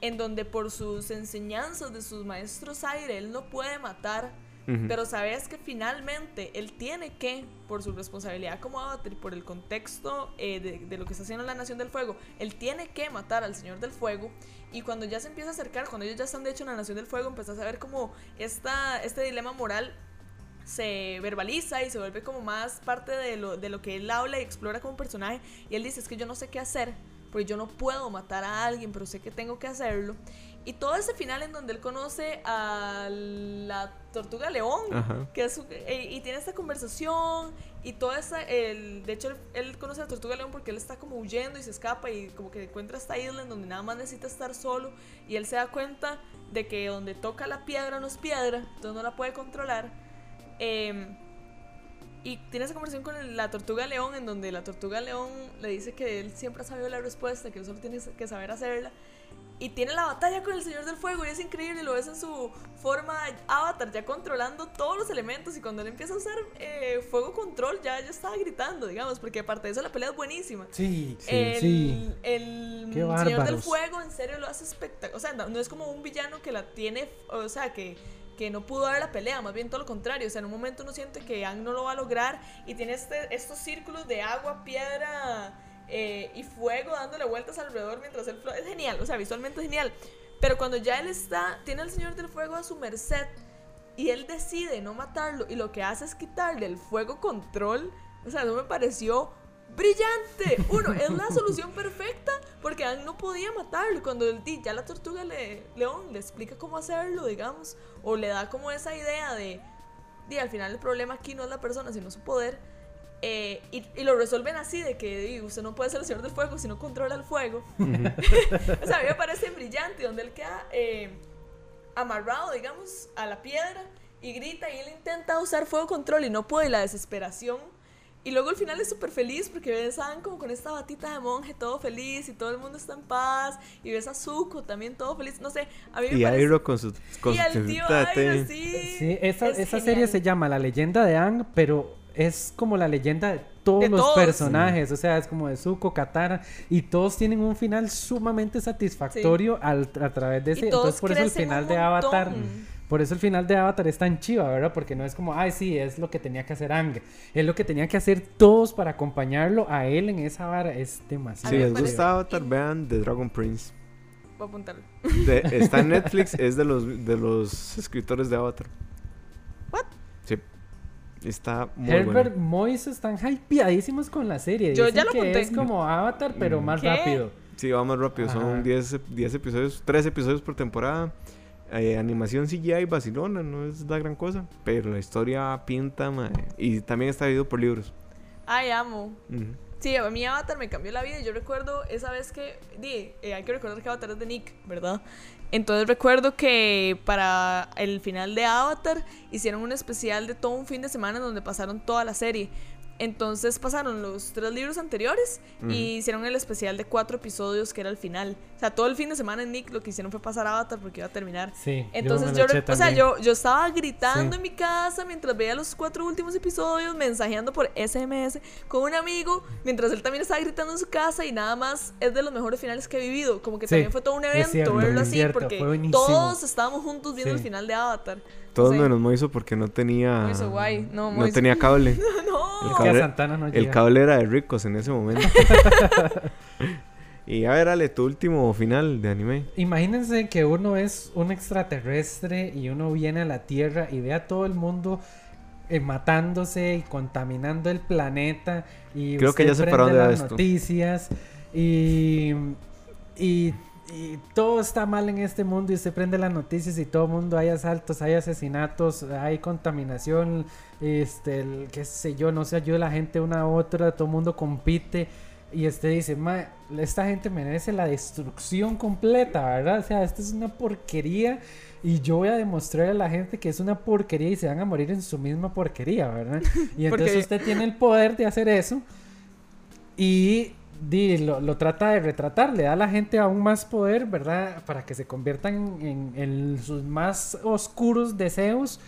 en donde por sus enseñanzas de sus maestros aire él no puede matar pero sabes que finalmente él tiene que, por su responsabilidad como avatar y por el contexto eh, de, de lo que está haciendo la Nación del Fuego, él tiene que matar al Señor del Fuego. Y cuando ya se empieza a acercar, cuando ellos ya están de hecho en la Nación del Fuego, empezás a ver como esta, este dilema moral se verbaliza y se vuelve como más parte de lo, de lo que él habla y explora como personaje. Y él dice, es que yo no sé qué hacer, porque yo no puedo matar a alguien, pero sé que tengo que hacerlo. Y todo ese final en donde él conoce a la tortuga león, Ajá. que es su- eh, y tiene esta conversación y toda esa, el, de hecho él, él conoce a la tortuga león porque él está como huyendo y se escapa y como que encuentra esta isla en donde nada más necesita estar solo y él se da cuenta de que donde toca la piedra no es piedra, entonces no la puede controlar. Em, y tiene esa conversación con la tortuga león en donde la tortuga león le dice que él siempre ha sabido la respuesta, que él solo tiene que saber hacerla. Y tiene la batalla con el Señor del Fuego y es increíble, lo ves en su forma avatar, ya controlando todos los elementos y cuando él empieza a usar eh, fuego control ya, ya estaba gritando, digamos, porque aparte de eso la pelea es buenísima. Sí, sí, el, sí. el Qué Señor del. Fuego en serio lo hace espectacular. O sea, no, no es como un villano que la tiene, o sea, que, que no pudo dar la pelea, más bien todo lo contrario. O sea, en un momento uno siente que Ang no lo va a lograr y tiene este, estos círculos de agua, piedra eh, y fuego dándole vueltas alrededor mientras él flota. Es genial, o sea, visualmente es genial. Pero cuando ya él está, tiene al Señor del Fuego a su merced y él decide no matarlo y lo que hace es quitarle el fuego control, o sea, eso me pareció brillante. Uno, es la solución perfecta porque no podía matarlo. Cuando el, ya la tortuga le, león le explica cómo hacerlo, digamos, o le da como esa idea de, di, al final el problema aquí no es la persona, sino su poder. eh, y, y lo resuelven así, de que usted no puede ser el señor del fuego si no controla el fuego. o sea, a mí me parece brillante, donde él queda eh, amarrado, digamos, a la piedra y grita y él intenta usar fuego control y no puede, y la desesperación. Y luego al final es súper feliz porque ves a como con esta batita de monje todo feliz y todo el mundo está en paz. Y ves a Zuko también todo feliz. No sé, a mí me Y parece... Airo con su, con y su al tío. Airo, sí. Sí, esa, es esa serie se llama La leyenda de Aang, pero es como la leyenda de todos De los todos. personajes, o sea, es como de Zuko, Katara, y todos tienen un final sumamente satisfactorio al- a través de ese. Y todos Entonces, por eso el final de Avatar. Por eso el final de Avatar es tan chiva, ¿verdad? Porque no es como, ay, sí, es lo que tenía que hacer Aang, es lo que tenía que hacer todos para acompañarlo a él en esa vara, es demasiado. Si les gusta Avatar, vean The Dragon Prince. Voy a apuntarlo. De- está en Netflix, es de los, de los escritores de Avatar. What? Sí. Está muy Herbert bueno. Moise están hypeadísimos con la serie. Yo Dicen ya lo que apunté. Es como Avatar, pero Mm. más ¿Qué? rápido. Sí, va más rápido. Ajá. Son 10, ep- 10 episodios, 3 episodios por temporada. Eh, animación CGI Barcelona, no es la gran cosa. Pero la historia pinta, mae. Y también está dividido por libros. Ay, amo. Ujú. Sí, a mí Avatar me cambió la vida. Yo recuerdo esa vez que. Di, eh, hay que recordar que Avatar es de Nick, ¿verdad? Entonces recuerdo que para el final de Avatar hicieron un especial de todo un fin de semana donde pasaron toda la serie. Entonces pasaron los tres libros anteriores y hicieron el especial de cuatro episodios que era el final. O sea, todo el fin de semana en Nick lo que hicieron fue pasar Avatar porque iba a terminar. Sí. Entonces yo, o sea, yo, yo estaba gritando Sí. en mi casa mientras veía los cuatro últimos episodios, mensajeando por SMS con un amigo, mientras él también estaba gritando en su casa y nada más es de los mejores finales que he vivido. Como que Sí, también fue todo un evento cierto, verlo así, porque todos estábamos juntos viendo el final de Avatar. Todos Sí. menos Moiso porque no tenía. Moiso, guay. No, no tenía cable. no. El cable- Santana no El cable era de ricos en ese momento. y a ver, Ale, tu último final de anime. Imagínense que uno es un extraterrestre y uno viene a la Tierra y ve a todo el mundo eh, matándose y contaminando el planeta. Y Creo que ya va las esto. noticias y, y, y todo está mal en este mundo y usted prende las noticias y todo el mundo hay asaltos, hay asesinatos, hay contaminación, este, el- qué sé yo, no se ayuda la gente una a otra, todo el mundo compite. Y usted dice, "Ma, esta gente merece la destrucción completa, ¿verdad? O sea, esto es una porquería y yo voy a demostrarle a la gente que es una porquería y se van a morir en su misma porquería, ¿verdad? Y entonces Porque- usted tiene el poder de hacer eso Y di, lo, lo trata de retratar, le da a la gente aún más poder, ¿verdad? Para que se conviertan en, en sus más oscuros deseos.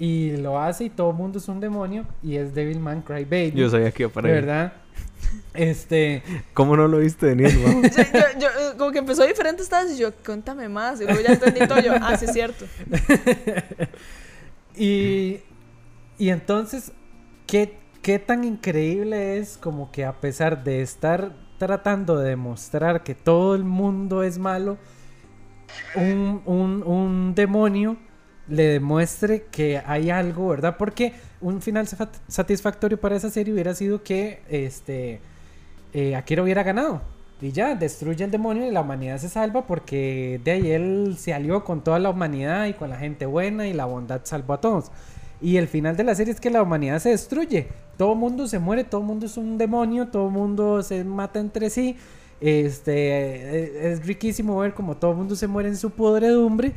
Y lo hace y todo el mundo es un demonio. Y es Devilman Crybaby. Yo sabía que iba para. ¿Verdad? Este. ¿Cómo no lo viste venir? Yo, yo- yo, eh, como que empezó diferente esta vez y yo, cuéntame más. Y luego ya entendí todo yo, ah, sí es cierto. Y, y entonces, ¿qué, ¿qué tan increíble es como que a pesar de estar tratando de demostrar que todo el mundo es malo, un, un- un demonio le demuestre que hay algo, ¿verdad? Porque un final sat- satisfactorio para esa serie hubiera sido que este, eh, Akira hubiera ganado. Y ya, destruye el demonio y la humanidad se salva porque de ahí él se alió con toda la humanidad y con la gente buena y la bondad salvó a todos. Y el final de la serie es que la humanidad se destruye. Todo mundo se muere, todo mundo es un demonio, todo mundo se mata entre sí. Este, eh, es riquísimo ver como todo mundo se muere en su podredumbre.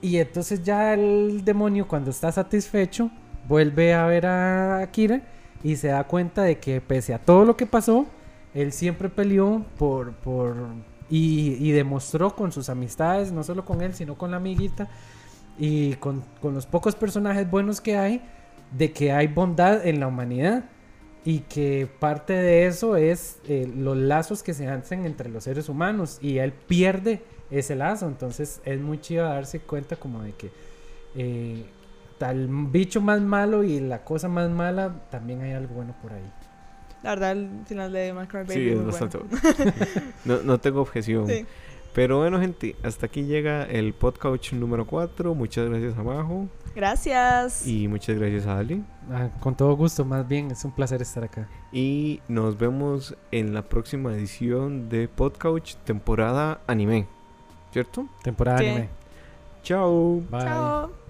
Y entonces ya el demonio cuando está satisfecho vuelve a ver a Akira y se da cuenta de que pese a todo lo que pasó, él siempre peleó por, por y, y demostró con sus amistades, no solo con él, sino con la amiguita y con, con los pocos personajes buenos que hay, de que hay bondad en la humanidad y que parte de eso es eh, los lazos que se hacen entre los seres humanos y él pierde ese lazo, entonces es muy chido darse cuenta como de que eh, tal bicho más malo y la cosa más mala también hay algo bueno por ahí. La verdad, el final de Cry Baby Sí, es muy bastante bueno. bueno. No, no tengo objeción. Sí. Pero bueno, gente, hasta aquí llega el podcast número 4. Muchas gracias a Majo Gracias. y muchas gracias a Ali. Ah, con todo gusto, más bien, es un placer estar acá. Y nos vemos en la próxima edición de Podcouch temporada anime. ¿Cierto? Temporada Sí. anime. Chao. Bye. Chao.